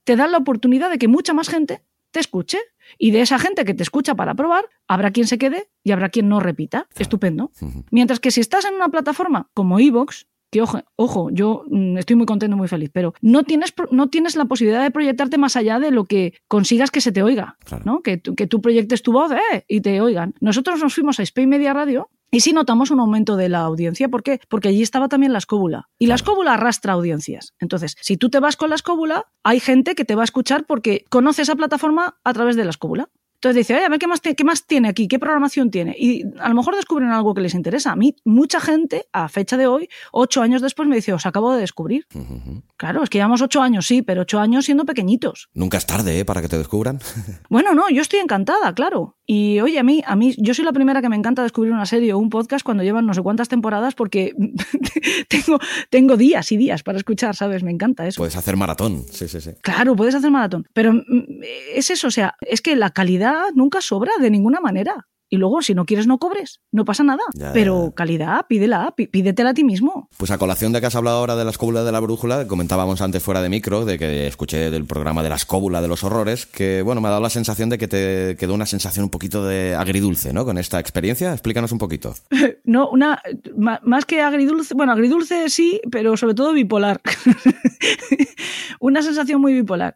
te dan la oportunidad de que mucha más gente te escuche. Y de esa gente que te escucha para probar, habrá quien se quede y habrá quien no repita. Estupendo. Mientras que si estás en una plataforma como Evox, que ojo, ojo, yo mm, estoy muy contento, muy feliz, pero no tienes, no tienes la posibilidad de proyectarte más allá de lo que consigas que se te oiga, ¿no? Que, que tú proyectes tu voz eh, y te oigan. Nosotros nos fuimos a Spain Media Radio y sí notamos un aumento de la audiencia. ¿Por qué? Porque allí estaba también la escóbula. Y la escóbula arrastra audiencias. Entonces, si tú te vas con la escóbula, hay gente que te va a escuchar porque conoce esa plataforma a través de la escóbula. Entonces dice, a ver, ¿qué más, ¿qué más tiene aquí? ¿Qué programación tiene? Y a lo mejor descubren algo que les interesa. A mí, mucha gente, a fecha de hoy, ocho años después, me dice, os acabo de descubrir. Claro, es que llevamos ocho años, sí, pero ocho años siendo pequeñitos. Nunca es tarde, ¿eh? Para que te descubran. bueno, no, yo estoy encantada, claro. Y oye, a mí, a mí, yo soy la primera que me encanta descubrir una serie o un podcast cuando llevan no sé cuántas temporadas porque tengo, tengo días y días para escuchar, ¿sabes? Me encanta eso. Puedes hacer maratón, sí, sí, sí. Claro, puedes hacer maratón. Pero mm, es eso, o sea, es que la calidad nunca sobra de ninguna manera. Y luego, si no quieres, no cobres. No pasa nada. Pero calidad, pídela, pídetela a ti mismo. Pues a colación de que has hablado ahora de la escóbula de la brújula, comentábamos antes fuera de micro, de que escuché del programa de la escóbula de los horrores, que bueno, me ha dado la sensación de que te quedó una sensación un poquito de agridulce, ¿no? Con esta experiencia. Explícanos un poquito. no, una, más que agridulce, bueno, agridulce sí, pero sobre todo bipolar. una sensación muy bipolar.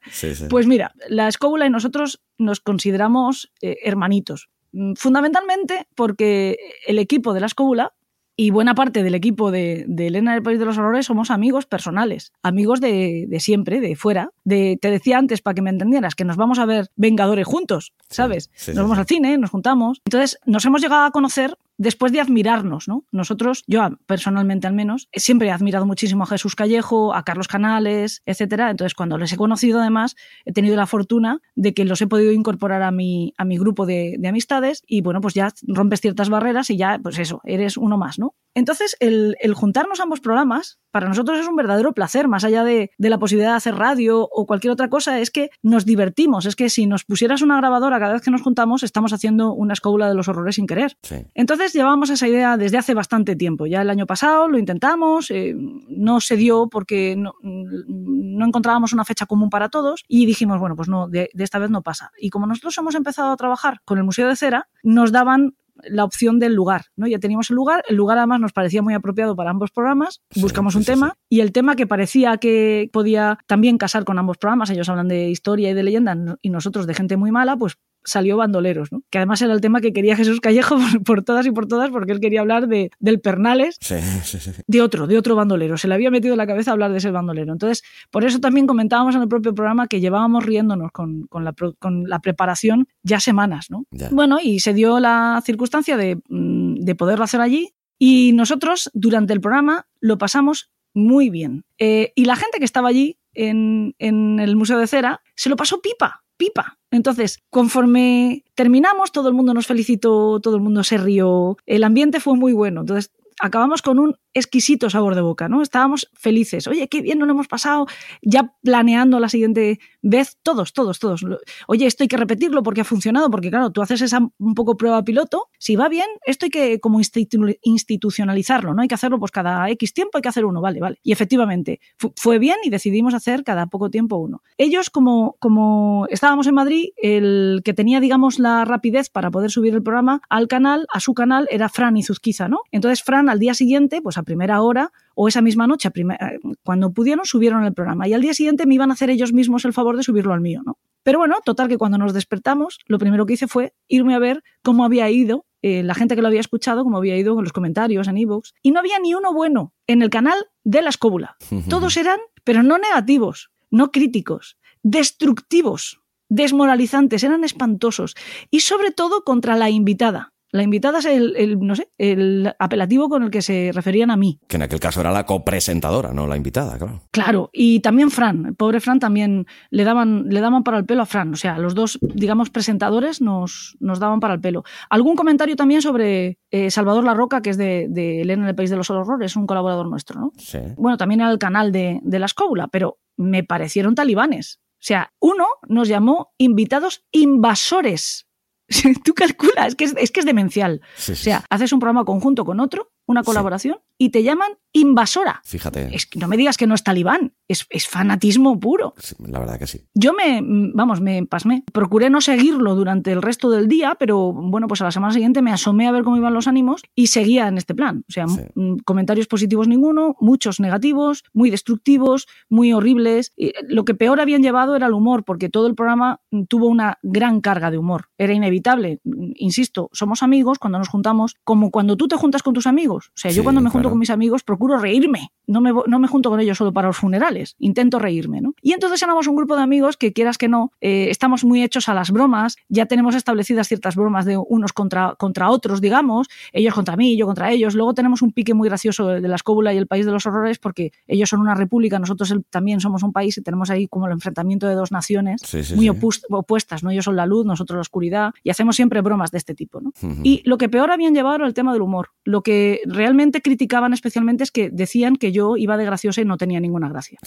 Pues mira, la escóbula y nosotros nos consideramos eh, hermanitos fundamentalmente porque el equipo de la escóbula y buena parte del equipo de, Elena del País de los Horrores somos amigos personales, amigos de, siempre, de fuera. De, te decía antes, para que me entendieras, que nos vamos a ver Vengadores juntos, ¿sabes? nos vamos al cine, nos juntamos. Entonces, nos hemos llegado a conocer después de admirarnos, ¿no? Nosotros, yo personalmente al menos, siempre he admirado muchísimo a Jesús Callejo, a Carlos Canales, etcétera. Entonces, cuando les he conocido además, he tenido la fortuna de que los he podido incorporar a mi, a mi grupo de, de amistades y bueno, pues ya rompes ciertas barreras y ya, pues eso, eres uno más, ¿no? Entonces, el, el juntarnos ambos programas para nosotros es un verdadero placer, más allá de, de, la posibilidad de hacer radio o cualquier otra cosa, es que nos divertimos. Es que si nos pusieras una grabadora cada vez que nos juntamos, estamos haciendo una escóbula de los horrores sin querer. Sí. Entonces llevábamos esa idea desde hace bastante tiempo. Ya el año pasado lo intentamos, eh, no se dio porque no, no, encontrábamos una fecha común para todos y dijimos, bueno, pues no, de, de esta vez no pasa. Y como nosotros hemos empezado a trabajar con el Museo de Cera, nos daban la opción del lugar, ¿no? Ya teníamos el lugar, el lugar además nos parecía muy apropiado para ambos programas, buscamos sí, un sí, tema sí. y el tema que parecía que podía también casar con ambos programas, ellos hablan de historia y de leyenda y nosotros de gente muy mala, pues salió Bandoleros, ¿no? Que además era el tema que quería Jesús Callejo por, por todas y por todas porque él quería hablar de, del Pernales Sí, sí, sí. de otro, de otro bandolero. Se le había metido en la cabeza hablar de ese bandolero. Entonces, por eso también comentábamos en el propio programa que llevábamos riéndonos con, con la, pro- con la preparación ya semanas, ¿no? Ya. Bueno, y se dio la circunstancia de, mm, de poderlo hacer allí y nosotros durante el programa lo pasamos muy bien. Eh, y la gente que estaba allí en, en el Museo de Cera se lo pasó pipa, pipa. Entonces, conforme terminamos, todo el mundo nos felicitó, todo el mundo se rió, el ambiente fue muy bueno. Entonces, acabamos con un exquisito sabor de boca, ¿no? Estábamos felices. Oye, qué bien nos lo hemos pasado, ya planeando la siguiente vez, todos, todos, todos. Oye, esto hay que repetirlo porque ha funcionado, porque claro, tú haces esa un poco prueba piloto, si va bien, esto hay que como institu- institucionalizarlo, ¿no? Hay que hacerlo pues cada X tiempo, hay que hacer uno, vale, vale. Y efectivamente, fu- fue bien y decidimos hacer cada poco tiempo uno. Ellos, como, como estábamos en Madrid, el que tenía, digamos, la rapidez para poder subir el programa al canal, a su canal, era Fran y Zuzquiza, ¿no? Entonces, Fran al día siguiente, pues a primera hora, o esa misma noche, primer- eh, cuando pudieron, subieron el programa. Y al día siguiente me iban a hacer ellos mismos el favor de subirlo al mío, ¿no? Pero bueno, total que cuando nos despertamos, lo primero que hice fue irme a ver cómo había ido eh, la gente que lo había escuchado, cómo había ido en los comentarios, en ebooks, y no había ni uno bueno en el canal de la escóbula. Todos eran, pero no negativos, no críticos, destructivos, desmoralizantes, eran espantosos. Y sobre todo contra la invitada. La invitada es el, el, no sé, el apelativo con el que se referían a mí. Que en aquel caso era la copresentadora, no la invitada, claro. Claro, y también Fran, el pobre Fran también le daban, le daban para el pelo a Fran. O sea, los dos, digamos, presentadores nos, nos daban para el pelo. Algún comentario también sobre eh, Salvador La Roca, que es de, de Elena en el País de los Horrores, un colaborador nuestro, ¿no? Sí. Bueno, también era el canal de, de la escóbula, pero me parecieron talibanes. O sea, uno nos llamó invitados invasores. Tú calculas, es que es, es que es demencial. Sí, O sea, haces un programa conjunto con otro, una colaboración, y te llaman invasora. Fíjate. Es no me digas que no es talibán, es, es fanatismo puro. Sí, La verdad que sí. Yo me, vamos, me pasmé. Procuré no seguirlo durante el resto del día, pero bueno, pues a la semana siguiente me asomé a ver cómo iban los ánimos y seguía en este plan. O sea, Sí. m- comentarios positivos ninguno, muchos negativos, muy destructivos, muy horribles. Y lo que peor habían llevado era el humor, porque todo el programa mm, tuvo una gran carga de humor. Era inevitable. Mm, Insisto, somos amigos cuando nos juntamos, como cuando tú te juntas con tus amigos. O sea, yo cuando me junto con mis amigos procuro reírme. No me, no me junto con ellos solo para los funerales. Intento reírme, ¿no? Y entonces éramos un grupo de amigos que, quieras que no, eh, estamos muy hechos a las bromas. Ya tenemos establecidas ciertas bromas de unos contra, contra otros, digamos. Ellos contra mí, yo contra ellos. Luego tenemos un pique muy gracioso de la escóbula y el país de los horrores porque ellos son una república, nosotros el- también somos un país y tenemos ahí como el enfrentamiento de dos naciones Sí, sí, muy sí. opuestas, ¿no? Ellos son la luz, nosotros la oscuridad y hacemos siempre bromas de este tipo, ¿no? Y lo que peor habían llevado era el tema del humor. Lo que realmente criticaban especialmente es que decían que yo iba de graciosa y no tenía ninguna gracia.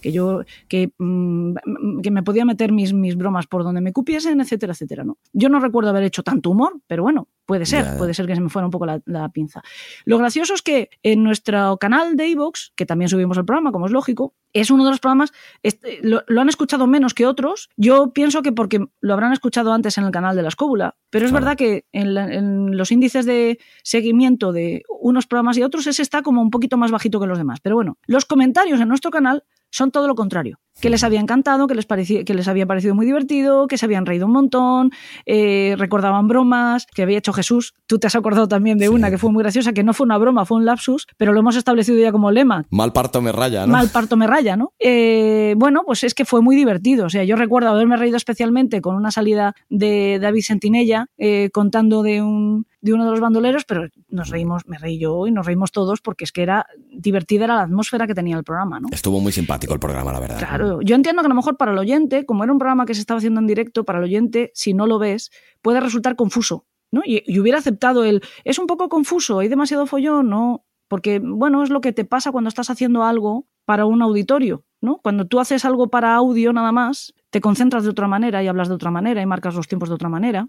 Que yo que, mm, que me podía meter mis, mis bromas por donde me cupiesen, etcétera, etcétera. ¿no? Yo no recuerdo haber hecho tanto humor, pero bueno, puede ser, puede ser que se me fuera un poco la, la pinza. Lo gracioso es que en nuestro canal de iVoox, que también subimos el programa, como es lógico, es uno de los programas, este, lo, lo han escuchado menos que otros. Yo pienso que porque lo habrán escuchado antes en el canal de la escóbula, pero es Claro. verdad que en, la- en los índices de seguimiento de unos programas y otros, ese está como un poquito más bajito que los demás. Pero bueno, los comentarios en nuestro canal son todo lo contrario. Que les había encantado, que les, parecía, que les había parecido muy divertido, que se habían reído un montón, eh, recordaban bromas que había hecho Jesús. Tú te has acordado también de Sí. una que fue muy graciosa, que no fue una broma, fue un lapsus, pero lo hemos establecido ya como lema, Mal parto me raya, ¿no? mal parto me raya, ¿no? Eh, bueno, pues es que fue muy divertido. O sea, yo recuerdo haberme reído especialmente con una salida de David Sentinella eh, contando de un de uno de los bandoleros, pero nos reímos, me reí yo y nos reímos todos porque es que era divertida era la atmósfera que tenía el programa, ¿no? Estuvo muy simpático el programa, la verdad. Claro, yo entiendo que a lo mejor para el oyente, como era un programa que se estaba haciendo en directo, para el oyente, si no lo ves, puede resultar confuso, ¿no? Y, y hubiera aceptado el, es un poco confuso, hay demasiado follón, no, porque, bueno, es lo que te pasa cuando estás haciendo algo para un auditorio, ¿no? Cuando tú haces algo para audio nada más, te concentras de otra manera y hablas de otra manera y marcas los tiempos de otra manera,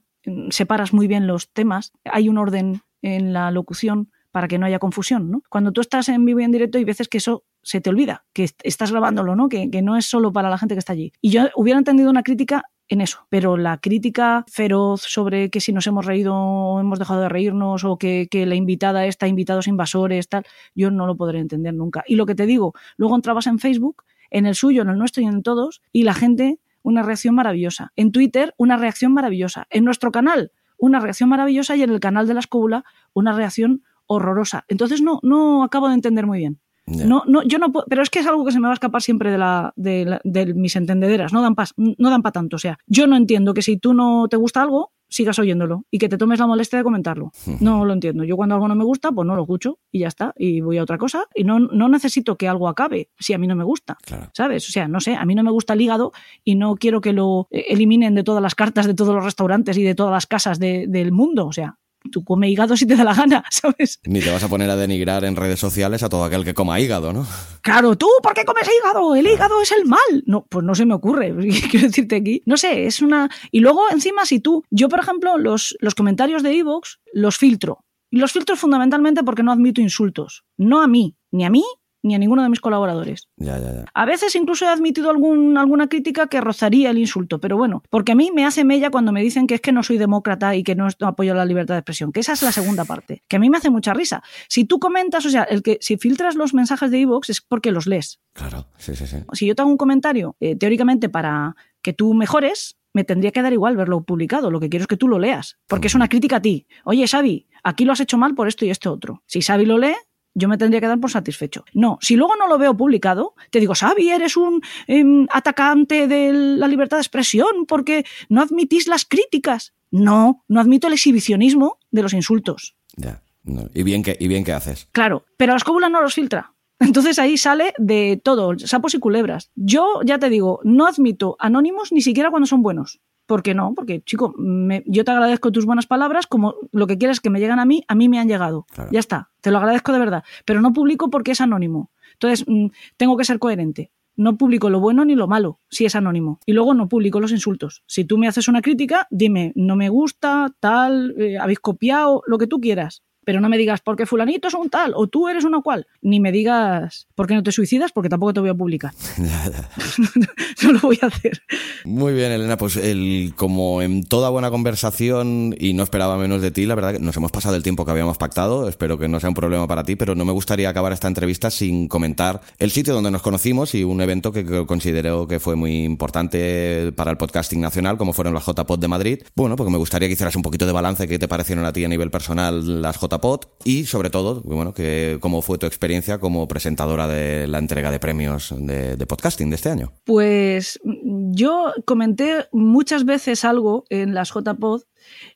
separas muy bien los temas, hay un orden en la locución para que no haya confusión, ¿no? Cuando tú estás en vivo y en directo hay veces que eso se te olvida, que estás grabándolo, ¿no? Que, que no es solo para la gente que está allí. Y yo hubiera entendido una crítica en eso. Pero la crítica feroz sobre que si nos hemos reído o hemos dejado de reírnos o que, que, la invitada está invitados invasores, tal, yo no lo podré entender nunca. Y lo que te digo, luego entrabas en Facebook, en el suyo, en el nuestro y en todos, y la gente, una reacción maravillosa. En Twitter, una reacción maravillosa. En nuestro canal, una reacción maravillosa y en el canal de la escóbula, una reacción horrorosa. Entonces no, no acabo de entender muy bien. No, no, yo no puedo, pero es que es algo que se me va a escapar siempre de, la, de, de mis entendederas, no dan para no dan pa tanto. O sea, yo no entiendo que si tú no te gusta algo, sigas oyéndolo y que te tomes la molestia de comentarlo. No lo entiendo. Yo cuando algo no me gusta, pues no lo escucho y ya está. Y voy a otra cosa y no, no necesito que algo acabe si a mí no me gusta. Claro. ¿Sabes? O sea, no sé, a mí no me gusta el hígado y no quiero que lo eliminen de todas las cartas de todos los restaurantes y de todas las casas de, del mundo. O sea, tú come hígado si te da la gana, ¿sabes? Ni te vas a poner a denigrar en redes sociales a todo aquel que coma hígado, ¿no? Claro, tú, ¿por qué comes hígado? El hígado es el mal. No, pues no se me ocurre, quiero decirte aquí. No sé, es una... Y luego, encima, si tú... Yo, por ejemplo, los, los comentarios de Evox los filtro. Y los filtro fundamentalmente porque no admito insultos. No a mí, ni a mí, ni a ninguno de mis colaboradores. Ya, ya, ya. A veces incluso he admitido algún, alguna crítica que rozaría el insulto, pero bueno, porque a mí me hace mella cuando me dicen que es que no soy demócrata y que no apoyo la libertad de expresión, que esa es la segunda parte, que a mí me hace mucha risa. Si tú comentas, o sea, el que si filtras los mensajes de iVoox es porque los lees. Claro, sí, sí, sí. Si yo te hago un comentario, eh, teóricamente para que tú mejores, me tendría que dar igual verlo publicado. Lo que quiero es que tú lo leas, porque es una crítica a ti. Oye, Xavi, aquí lo has hecho mal por esto y esto otro. Si Xavi lo lee, yo me tendría que dar por satisfecho. No, si luego no lo veo publicado, te digo, Xavi, eres un eh, atacante de la libertad de expresión porque no admitís las críticas. No, no admito el exhibicionismo de los insultos. Ya. No. ¿Y, bien que, y bien que haces. Claro, pero la escóbula no los filtra. Entonces ahí sale de todo, sapos y culebras. Yo ya te digo, no admito anónimos ni siquiera cuando son buenos. ¿Por qué no? Porque, chico, me, yo te agradezco tus buenas palabras, como lo que quieres que me llegan a mí, a mí me han llegado. Claro. Ya está, te lo agradezco de verdad. Pero no publico porque es anónimo. Entonces, mmm, tengo que ser coherente. No publico lo bueno ni lo malo, si es anónimo. Y luego no publico los insultos. Si tú me haces una crítica, dime, no me gusta, tal, eh, habéis copiado, lo que tú quieras pero no me digas porque fulanito es un tal o tú eres una cual. Ni me digas por qué no te suicidas porque tampoco te voy a publicar. no lo voy a hacer. Muy bien, Elena, pues el, como en toda buena conversación y no esperaba menos de ti, la verdad que nos hemos pasado el tiempo que habíamos pactado, espero que no sea un problema para ti, pero no me gustaría acabar esta entrevista sin comentar el sitio donde nos conocimos y un evento que considero que fue muy importante para el podcasting nacional, como fueron las JPod de Madrid. Bueno, porque me gustaría que hicieras un poquito de balance, qué te parecieron a ti a nivel personal las JPod y sobre todo, bueno, que cómo fue tu experiencia como presentadora de la entrega de premios de, de, podcasting de este año. Pues yo comenté muchas veces algo en las JPod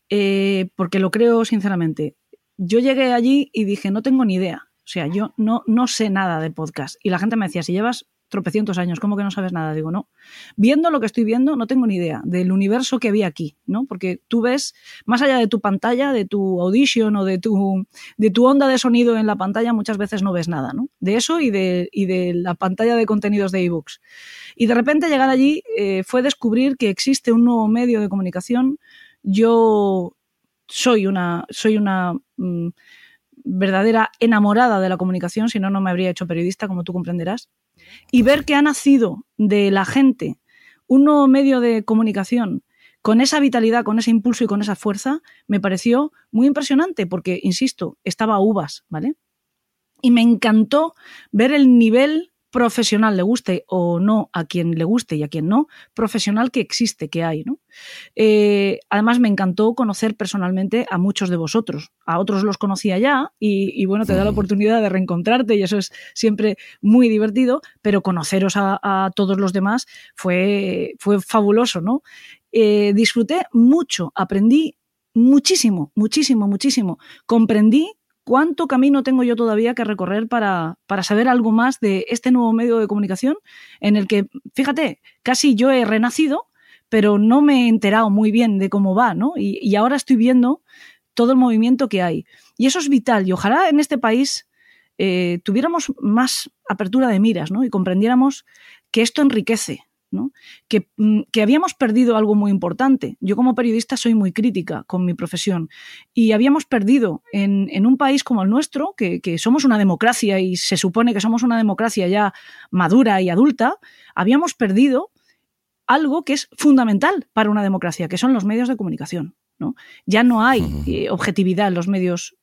eh, porque lo creo sinceramente. Yo llegué allí y dije, no tengo ni idea. O sea, yo no, no sé nada de podcast. Y la gente me decía, si llevas tropecientos años, ¿cómo que no sabes nada? Digo, no. Viendo lo que estoy viendo, no tengo ni idea del universo que había aquí, ¿no? Porque tú ves, más allá de tu pantalla, de tu audition o de tu, de tu onda de sonido en la pantalla, muchas veces no ves nada, ¿no? De eso y de, y de la pantalla de contenidos de ebooks. Y de repente llegar allí eh, fue descubrir que existe un nuevo medio de comunicación. Yo soy una, soy una mmm, verdadera enamorada de la comunicación, si no, no me habría hecho periodista, como tú comprenderás y ver que ha nacido de la gente un nuevo medio de comunicación con esa vitalidad, con ese impulso y con esa fuerza, me pareció muy impresionante porque, insisto, estaba uvas, ¿vale? Y me encantó ver el nivel profesional, le guste o no a quien le guste y a quien no, profesional que existe, que hay. ¿no? Eh, además, me encantó conocer personalmente a muchos de vosotros. A otros los conocía ya y, y bueno, te da la oportunidad de reencontrarte y eso es siempre muy divertido, pero conoceros a, a todos los demás fue, fue fabuloso. ¿no? Eh, disfruté mucho, aprendí muchísimo, muchísimo, muchísimo. Comprendí cuánto camino tengo yo todavía que recorrer para, para, saber algo más de este nuevo medio de comunicación en el que, fíjate, casi yo he renacido, pero no me he enterado muy bien de cómo va, ¿no? Y, ahora estoy viendo todo el movimiento que hay. Y eso es vital y ojalá en este país eh, tuviéramos más apertura de miras ¿no? y comprendiéramos que esto enriquece, ¿no? Que, mm, que, habíamos perdido algo muy importante. Yo como periodista soy muy crítica con mi profesión y habíamos perdido en, en un país como el nuestro, que, que, somos una democracia y se supone que somos una democracia ya madura y adulta, habíamos perdido algo que es fundamental para una democracia, que son los medios de comunicación. ¿no? Ya no hay eh, objetividad en los medios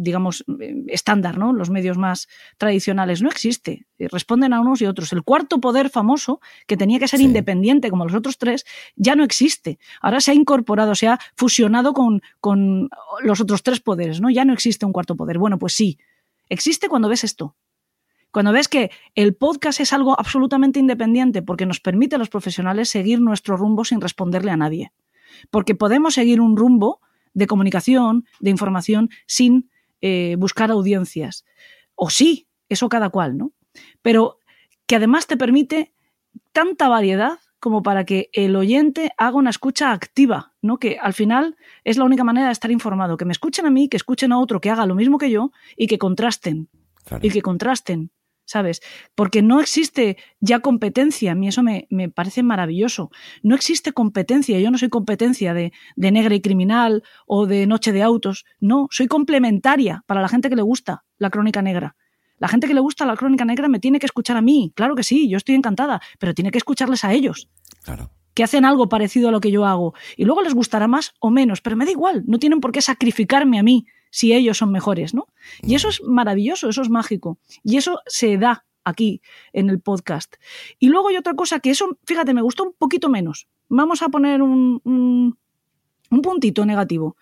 digamos, estándar, ¿no? Los medios más tradicionales. No existe. Eh, responden a unos y otros. El cuarto poder famoso, que tenía que ser sí. independiente como los otros tres, ya no existe. Ahora se ha incorporado, se ha fusionado con, con los otros tres poderes, ¿no? Ya no existe un cuarto poder. Bueno, pues sí. Existe cuando ves esto. Cuando ves que el podcast es algo absolutamente independiente porque nos permite a los profesionales seguir nuestro rumbo sin responderle a nadie. Porque podemos seguir un rumbo de comunicación, de información, sin eh, buscar audiencias. O sí, eso cada cual, ¿no? Pero que además te permite tanta variedad como para que el oyente haga una escucha activa, ¿no? Que al final es la única manera de estar informado. Que me escuchen a mí, que escuchen a otro que haga lo mismo que yo y que contrasten. Claro. Y que contrasten. ¿Sabes? Porque no existe ya competencia, a mí eso me, me, parece maravilloso. No existe competencia, yo no soy competencia de, de, negra y criminal o de noche de autos, no, soy complementaria para la gente que le gusta la crónica negra. La gente que le gusta la crónica negra me tiene que escuchar a mí, claro que sí, yo estoy encantada, pero tiene que escucharles a ellos. Claro que hacen algo parecido a lo que yo hago. Y luego les gustará más o menos, pero me da igual, no tienen por qué sacrificarme a mí si ellos son mejores, ¿no? Y eso es maravilloso, eso es mágico. Y eso se da aquí en el podcast. Y luego hay otra cosa que eso, fíjate, me gustó un poquito menos. Vamos a poner un, un, un puntito negativo.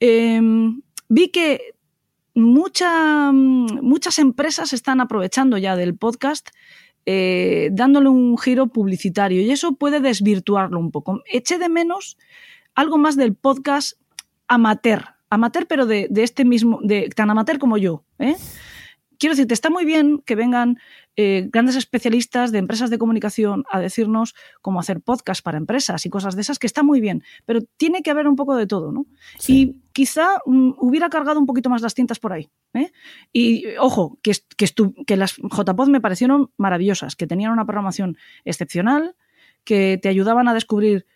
Eh, vi que mucha, muchas empresas están aprovechando ya del podcast eh, dándole un giro publicitario y eso puede desvirtuarlo un poco. Eché de menos algo más del podcast amateur, amateur pero de, de este mismo, de, tan amateur como yo. ¿eh? Quiero decirte, está muy bien que vengan eh, grandes especialistas de empresas de comunicación a decirnos cómo hacer podcast para empresas y cosas de esas, que está muy bien, pero tiene que haber un poco de todo, ¿no? Sí. Y quizá um, hubiera cargado un poquito más las tintas por ahí. ¿eh? Y ojo, que, que, que las JPod me parecieron maravillosas, que tenían una programación excepcional, que te ayudaban a descubrir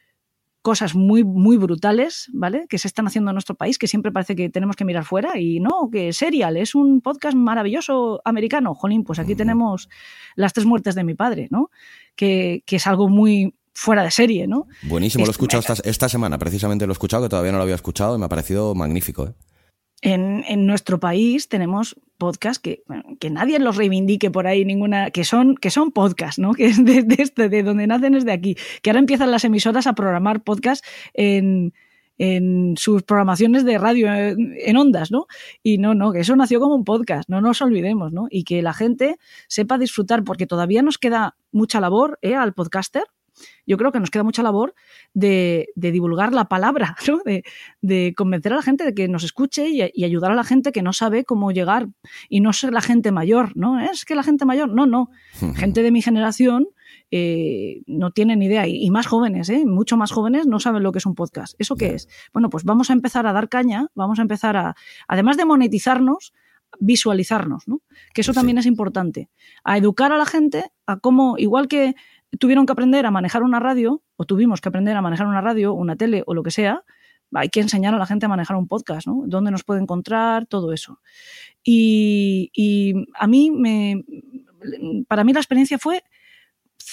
cosas muy, muy brutales, ¿vale? Que se están haciendo en nuestro país, que siempre parece que tenemos que mirar fuera. Y no, que Serial es un podcast maravilloso americano. Jolín, pues aquí tenemos las tres muertes de mi padre, ¿no? Que, que es algo muy fuera de serie, ¿no? Buenísimo, lo he escuchado esta, esta, semana, precisamente lo he escuchado, que todavía no lo había escuchado y me ha parecido magnífico, ¿eh? En, nuestro país tenemos podcasts que, que nadie los reivindique por ahí ninguna, que son, que son podcasts, ¿no? Que es de, de, este, de donde nacen es de aquí. Que ahora empiezan las emisoras a programar podcasts en, en sus programaciones de radio en ondas, ¿no? Y no, no, que eso nació como un podcast, no nos olvidemos, ¿no? Y que la gente sepa disfrutar, porque todavía nos queda mucha labor ¿eh? al podcaster, yo creo que nos queda mucha labor de, de divulgar la palabra, ¿no? de, de, convencer a la gente de que nos escuche y, y, ayudar a la gente que no sabe cómo llegar y no ser la gente mayor, ¿no? Es que la gente mayor, no, no. gente de mi generación eh, no tienen idea y, y más jóvenes, ¿eh? mucho más jóvenes no saben lo que es un podcast. ¿Eso qué es? Bueno, pues vamos a empezar a dar caña, vamos a empezar a, además de monetizarnos, visualizarnos, ¿no? Que eso también sí. es importante. A educar a la gente a cómo, igual que tuvieron que aprender a manejar una radio, o tuvimos que aprender a manejar una radio, una tele o lo que sea, hay que enseñar a la gente a manejar un podcast, ¿no? Dónde nos puede encontrar, todo eso. Y, y a mí, me, para mí la experiencia fue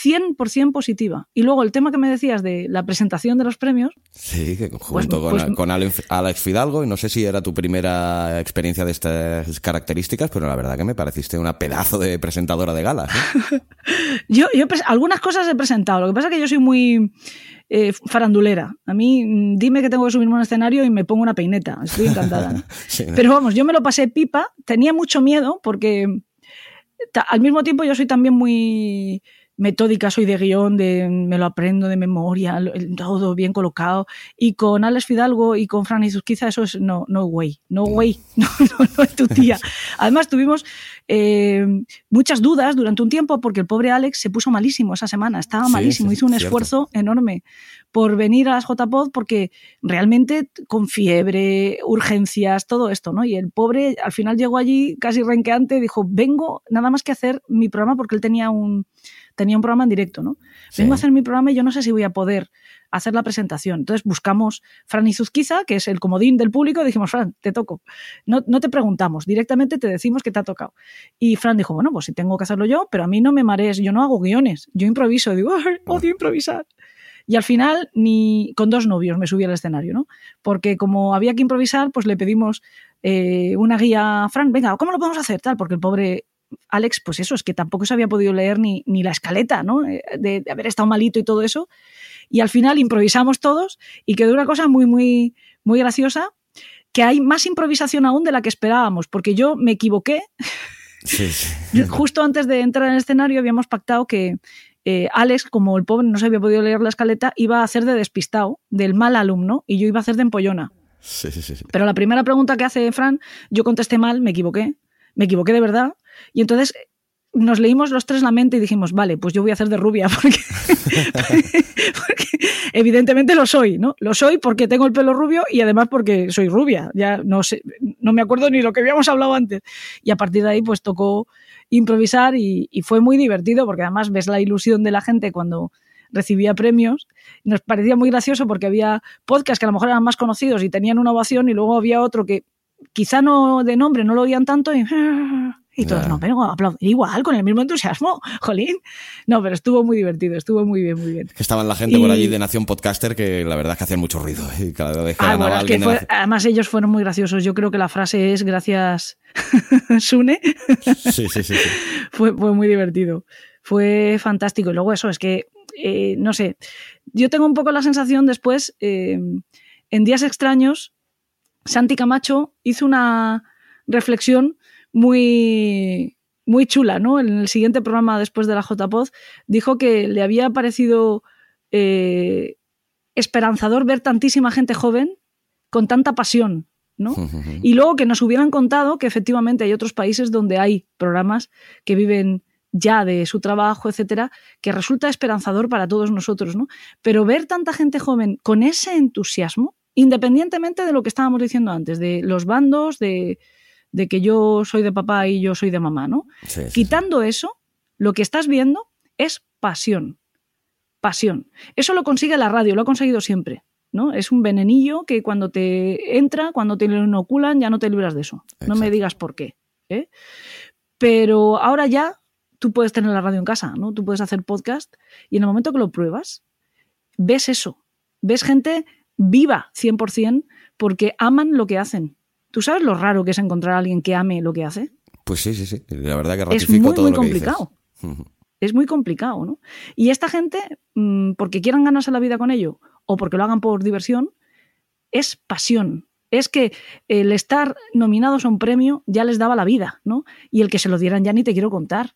100% positiva. Y luego el tema que me decías de la presentación de los premios. Sí, que junto pues, con, pues, con, Alex Fidalgo, y no sé si era tu primera experiencia de estas características, pero la verdad que me pareciste una pedazo de presentadora de galas. ¿eh? yo, yo algunas cosas he presentado, lo que pasa es que yo soy muy eh, farandulera. A mí, dime que tengo que subirme a un escenario y me pongo una peineta. Estoy encantada. ¿no? sí, ¿no? Pero vamos, yo me lo pasé pipa, tenía mucho miedo porque al mismo tiempo yo soy también muy metódica soy de guion, de me lo aprendo de memoria, todo bien colocado. Y con Alex Fidalgo y con Franny Zuzquiza, eso es no, no way, no way, no, no, no es tu tía. Además, tuvimos eh, muchas dudas durante un tiempo porque el pobre Alex se puso malísimo esa semana, estaba malísimo, hizo un esfuerzo enorme por venir a las JPod porque realmente con fiebre, urgencias, todo esto, ¿no? Y el pobre al final llegó allí casi renqueante, dijo, vengo nada más que hacer mi programa porque él tenía un tenía un programa en directo, ¿no? Vengo a hacer mi programa y yo no sé si voy a poder hacer la presentación. Entonces buscamos Fran Izuzquiza, que es el comodín del público, y dijimos, Fran, te toco. No, no te preguntamos, directamente te decimos que te ha tocado. Y Fran dijo, bueno, pues si tengo que hacerlo yo, pero a mí no me marees, yo no hago guiones, yo improviso, digo, odio improvisar. Y al final, ni con dos novios me subí al escenario, ¿no? Porque como había que improvisar, pues le pedimos eh, una guía a Fran, venga, ¿cómo lo podemos hacer? Tal, porque el pobre Alex, pues eso, es que tampoco se había podido leer ni, ni la escaleta, ¿no? Eh, de, de, haber estado malito y todo eso. Y al final improvisamos todos y quedó una cosa muy, muy, muy graciosa, que hay más improvisación aún de la que esperábamos, porque yo me equivoqué. Sí, sí. Justo antes de entrar en el escenario habíamos pactado que eh, Alex, como el pobre no se había podido leer la escaleta, iba a hacer de despistado, del mal alumno, y yo iba a hacer de empollona. Sí, sí, sí. Pero la primera pregunta que hace Fran, yo contesté mal, me equivoqué, me equivoqué de verdad, y entonces nos leímos los tres la mente y dijimos, vale, pues yo voy a hacer de rubia, porque, porque, evidentemente lo soy, ¿no? Lo soy porque tengo el pelo rubio y además porque soy rubia. Ya no sé, no me acuerdo ni lo que habíamos hablado antes. Y a partir de ahí, pues tocó improvisar y, y fue muy divertido porque además ves la ilusión de la gente cuando recibía premios. Nos parecía muy gracioso porque había podcasts que a lo mejor eran más conocidos y tenían una ovación y luego había otro que quizá no de nombre no lo oían tanto y y todos, no, pero aplaudir igual, con el mismo entusiasmo, jolín. No, pero estuvo muy divertido, estuvo muy bien, muy bien. Que estaban la gente y... por allí de Nación Podcaster que la verdad es que hacían mucho ruido. Y cada vez que ah, bueno, es que fue, la... Además ellos fueron muy graciosos. Yo creo que la frase es gracias Sune. sí, sí, sí, sí. fue, fue muy divertido. Fue fantástico. Y luego eso, es que, eh, no sé, yo tengo un poco la sensación después, eh, en Días Extraños, Santi Camacho hizo una reflexión muy, muy chula, ¿no? En el siguiente programa después de la JPod dijo que le había parecido eh, esperanzador ver tantísima gente joven con tanta pasión, ¿no? Y luego que nos hubieran contado que efectivamente hay otros países donde hay programas que viven ya de su trabajo, etcétera, que resulta esperanzador para todos nosotros, ¿no? Pero ver tanta gente joven con ese entusiasmo, independientemente de lo que estábamos diciendo antes, de los bandos, de, de que yo soy de papá y yo soy de mamá, ¿no? Sí, sí, Quitando sí. eso, lo que estás viendo es pasión. Pasión. Eso lo consigue la radio, lo ha conseguido siempre. ¿no? Es un venenillo que cuando te entra, cuando te lo inoculan, ya no te libras de eso. Exacto. No me digas por qué. ¿eh? Pero ahora ya tú puedes tener la radio en casa, ¿no? Tú puedes hacer podcast y en el momento que lo pruebas, ves eso. Ves gente viva 100% porque aman lo que hacen. ¿Tú sabes lo raro que es encontrar a alguien que ame lo que hace? Pues sí, sí, sí. La verdad que ratifico es muy, todo muy lo complicado. que dices. Es muy complicado, ¿no? Y esta gente, mmm, porque quieran ganarse la vida con ello o porque lo hagan por diversión, es pasión. Es que el estar nominados a un premio ya les daba la vida, ¿no? Y el que se lo dieran ya ni te quiero contar.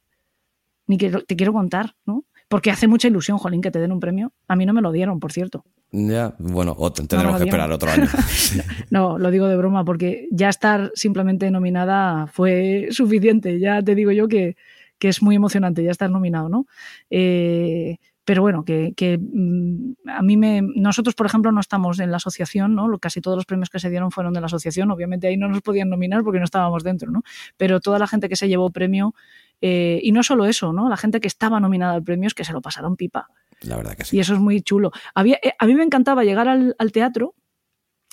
Ni que te quiero contar, ¿no? Porque hace mucha ilusión, Jolín, que te den un premio. A mí no me lo dieron, por cierto. Ya, bueno, tendremos no que esperar otro año. no, lo digo de broma, porque ya estar simplemente nominada fue suficiente. Ya te digo yo que, que es muy emocionante ya estar nominado, ¿no? Eh, pero bueno, que, que, mm, a mí me. Nosotros, por ejemplo, no estamos en la asociación, ¿no? Casi todos los premios que se dieron fueron de la asociación. Obviamente ahí no nos podían nominar porque no estábamos dentro, ¿no? Pero toda la gente que se llevó premio, eh, y no solo eso, ¿no? La gente que estaba nominada al premio es que se lo pasaron pipa. La verdad que sí. Y eso es muy chulo. Había, eh, a mí me encantaba llegar al, al, teatro,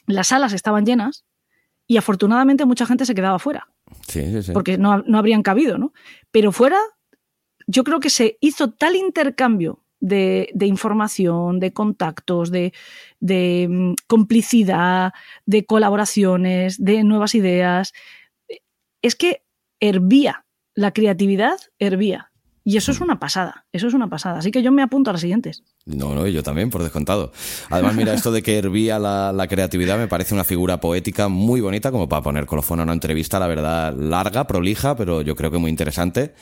las salas estaban llenas y afortunadamente mucha gente se quedaba fuera. Sí, sí, sí. Porque no, no habrían cabido, ¿no? Pero fuera, yo creo que se hizo tal intercambio de, de, información, de contactos, de, de um, complicidad, de colaboraciones, de nuevas ideas. Es que hervía, la creatividad hervía. Y eso es una pasada, eso es una pasada. Así que yo me apunto a las siguientes. No, no, yo también, por descontado. Además, mira, esto de que hervía la, la, creatividad me parece una figura poética muy bonita, como para poner colofón a una entrevista, la verdad, larga, prolija, pero yo creo que muy interesante.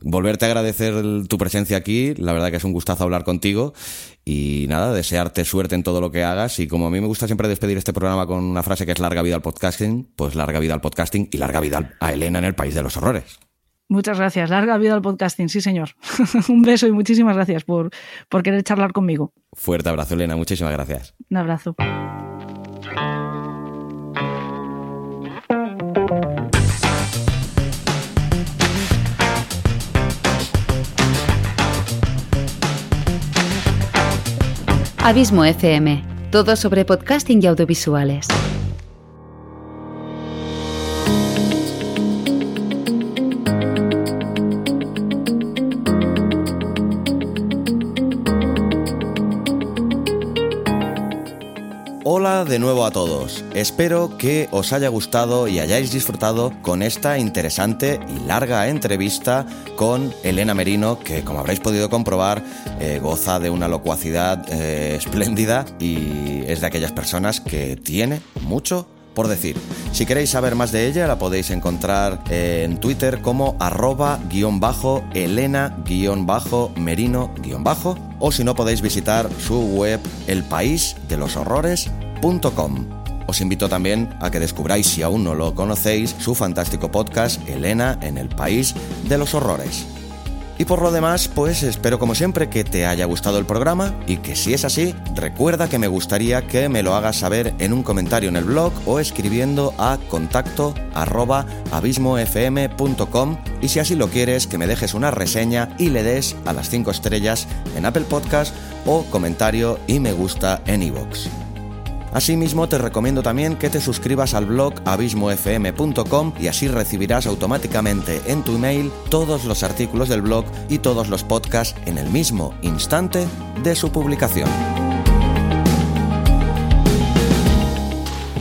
volverte a agradecer tu presencia aquí, la verdad que es un gustazo hablar contigo y nada, desearte suerte en todo lo que hagas y como a mí me gusta siempre despedir este programa con una frase que es larga vida al podcasting, pues larga vida al podcasting y larga vida a Elena en el País de los Horrores. Muchas gracias. Larga vida al podcasting, sí señor. un beso y muchísimas gracias por, por querer charlar conmigo. Fuerte abrazo, Elena. Muchísimas gracias. Un abrazo. Abismo FM, todo sobre podcasting y audiovisuales. De nuevo a todos. Espero que os haya gustado y hayáis disfrutado con esta interesante y larga entrevista con Elena Merino, que como habréis podido comprobar, eh, goza de una locuacidad eh, espléndida y es de aquellas personas que tiene mucho por decir. Si queréis saber más de ella, la podéis encontrar en Twitter como arroba guion bajo elena guion bajo merino guion bajo o si no podéis visitar su web elpaísdeloshorrores.com. Os invito también a que descubráis, si aún no lo conocéis, su fantástico podcast Elena en el País de los Horrores. Y por lo demás, pues espero como siempre que te haya gustado el programa y que si es así, recuerda que me gustaría que me lo hagas saber en un comentario en el blog o escribiendo a contacto abismofm.com y si así lo quieres, que me dejes una reseña y le des a las 5 estrellas en Apple Podcast o comentario y me gusta en iVoox. Asimismo, te recomiendo también que te suscribas al blog abismofm.com y así recibirás automáticamente en tu email todos los artículos del blog y todos los podcasts en el mismo instante de su publicación.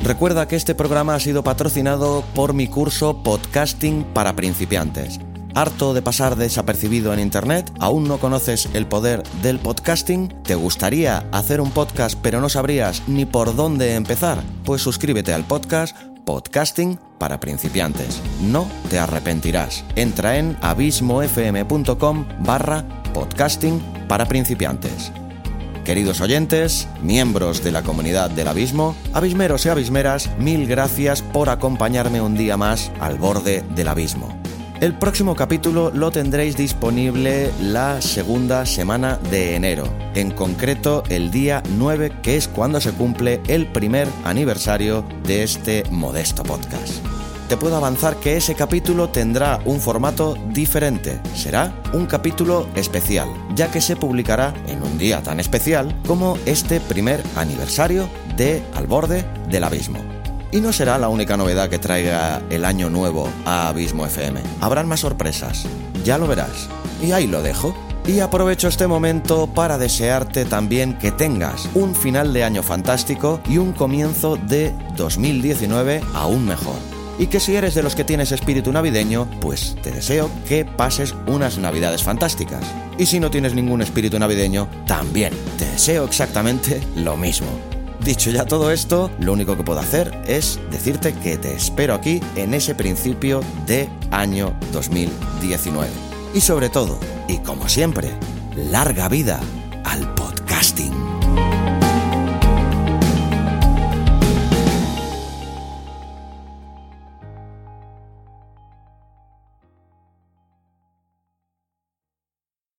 Recuerda que este programa ha sido patrocinado por mi curso Podcasting para principiantes ¿Harto de pasar desapercibido en Internet? ¿Aún no conoces el poder del podcasting? ¿Te gustaría hacer un podcast pero no sabrías ni por dónde empezar? Pues suscríbete al podcast Podcasting para principiantes. No te arrepentirás. Entra en abismofm.com barra podcasting para principiantes. Queridos oyentes, miembros de la comunidad del abismo, abismeros y abismeras, mil gracias por acompañarme un día más al borde del abismo. El próximo capítulo lo tendréis disponible la segunda semana de enero, en concreto el día 9, que es cuando se cumple el primer aniversario de este modesto podcast. Te puedo avanzar que ese capítulo tendrá un formato diferente. Será un capítulo especial, ya que se publicará en un día tan especial como este primer aniversario de Al borde del abismo. Y no será la única novedad que traiga el año nuevo a Abismo FM. Habrán más sorpresas, ya lo verás. Y ahí lo dejo. Y aprovecho este momento para desearte también que tengas un final de año fantástico y un comienzo de 2019 aún mejor. Y que si eres de los que tienes espíritu navideño, pues te deseo que pases unas navidades fantásticas. Y si no tienes ningún espíritu navideño, también te deseo exactamente lo mismo. Dicho ya todo esto, lo único que puedo hacer es decirte que te espero aquí en ese principio de año 2019. Y sobre todo, y como siempre, larga vida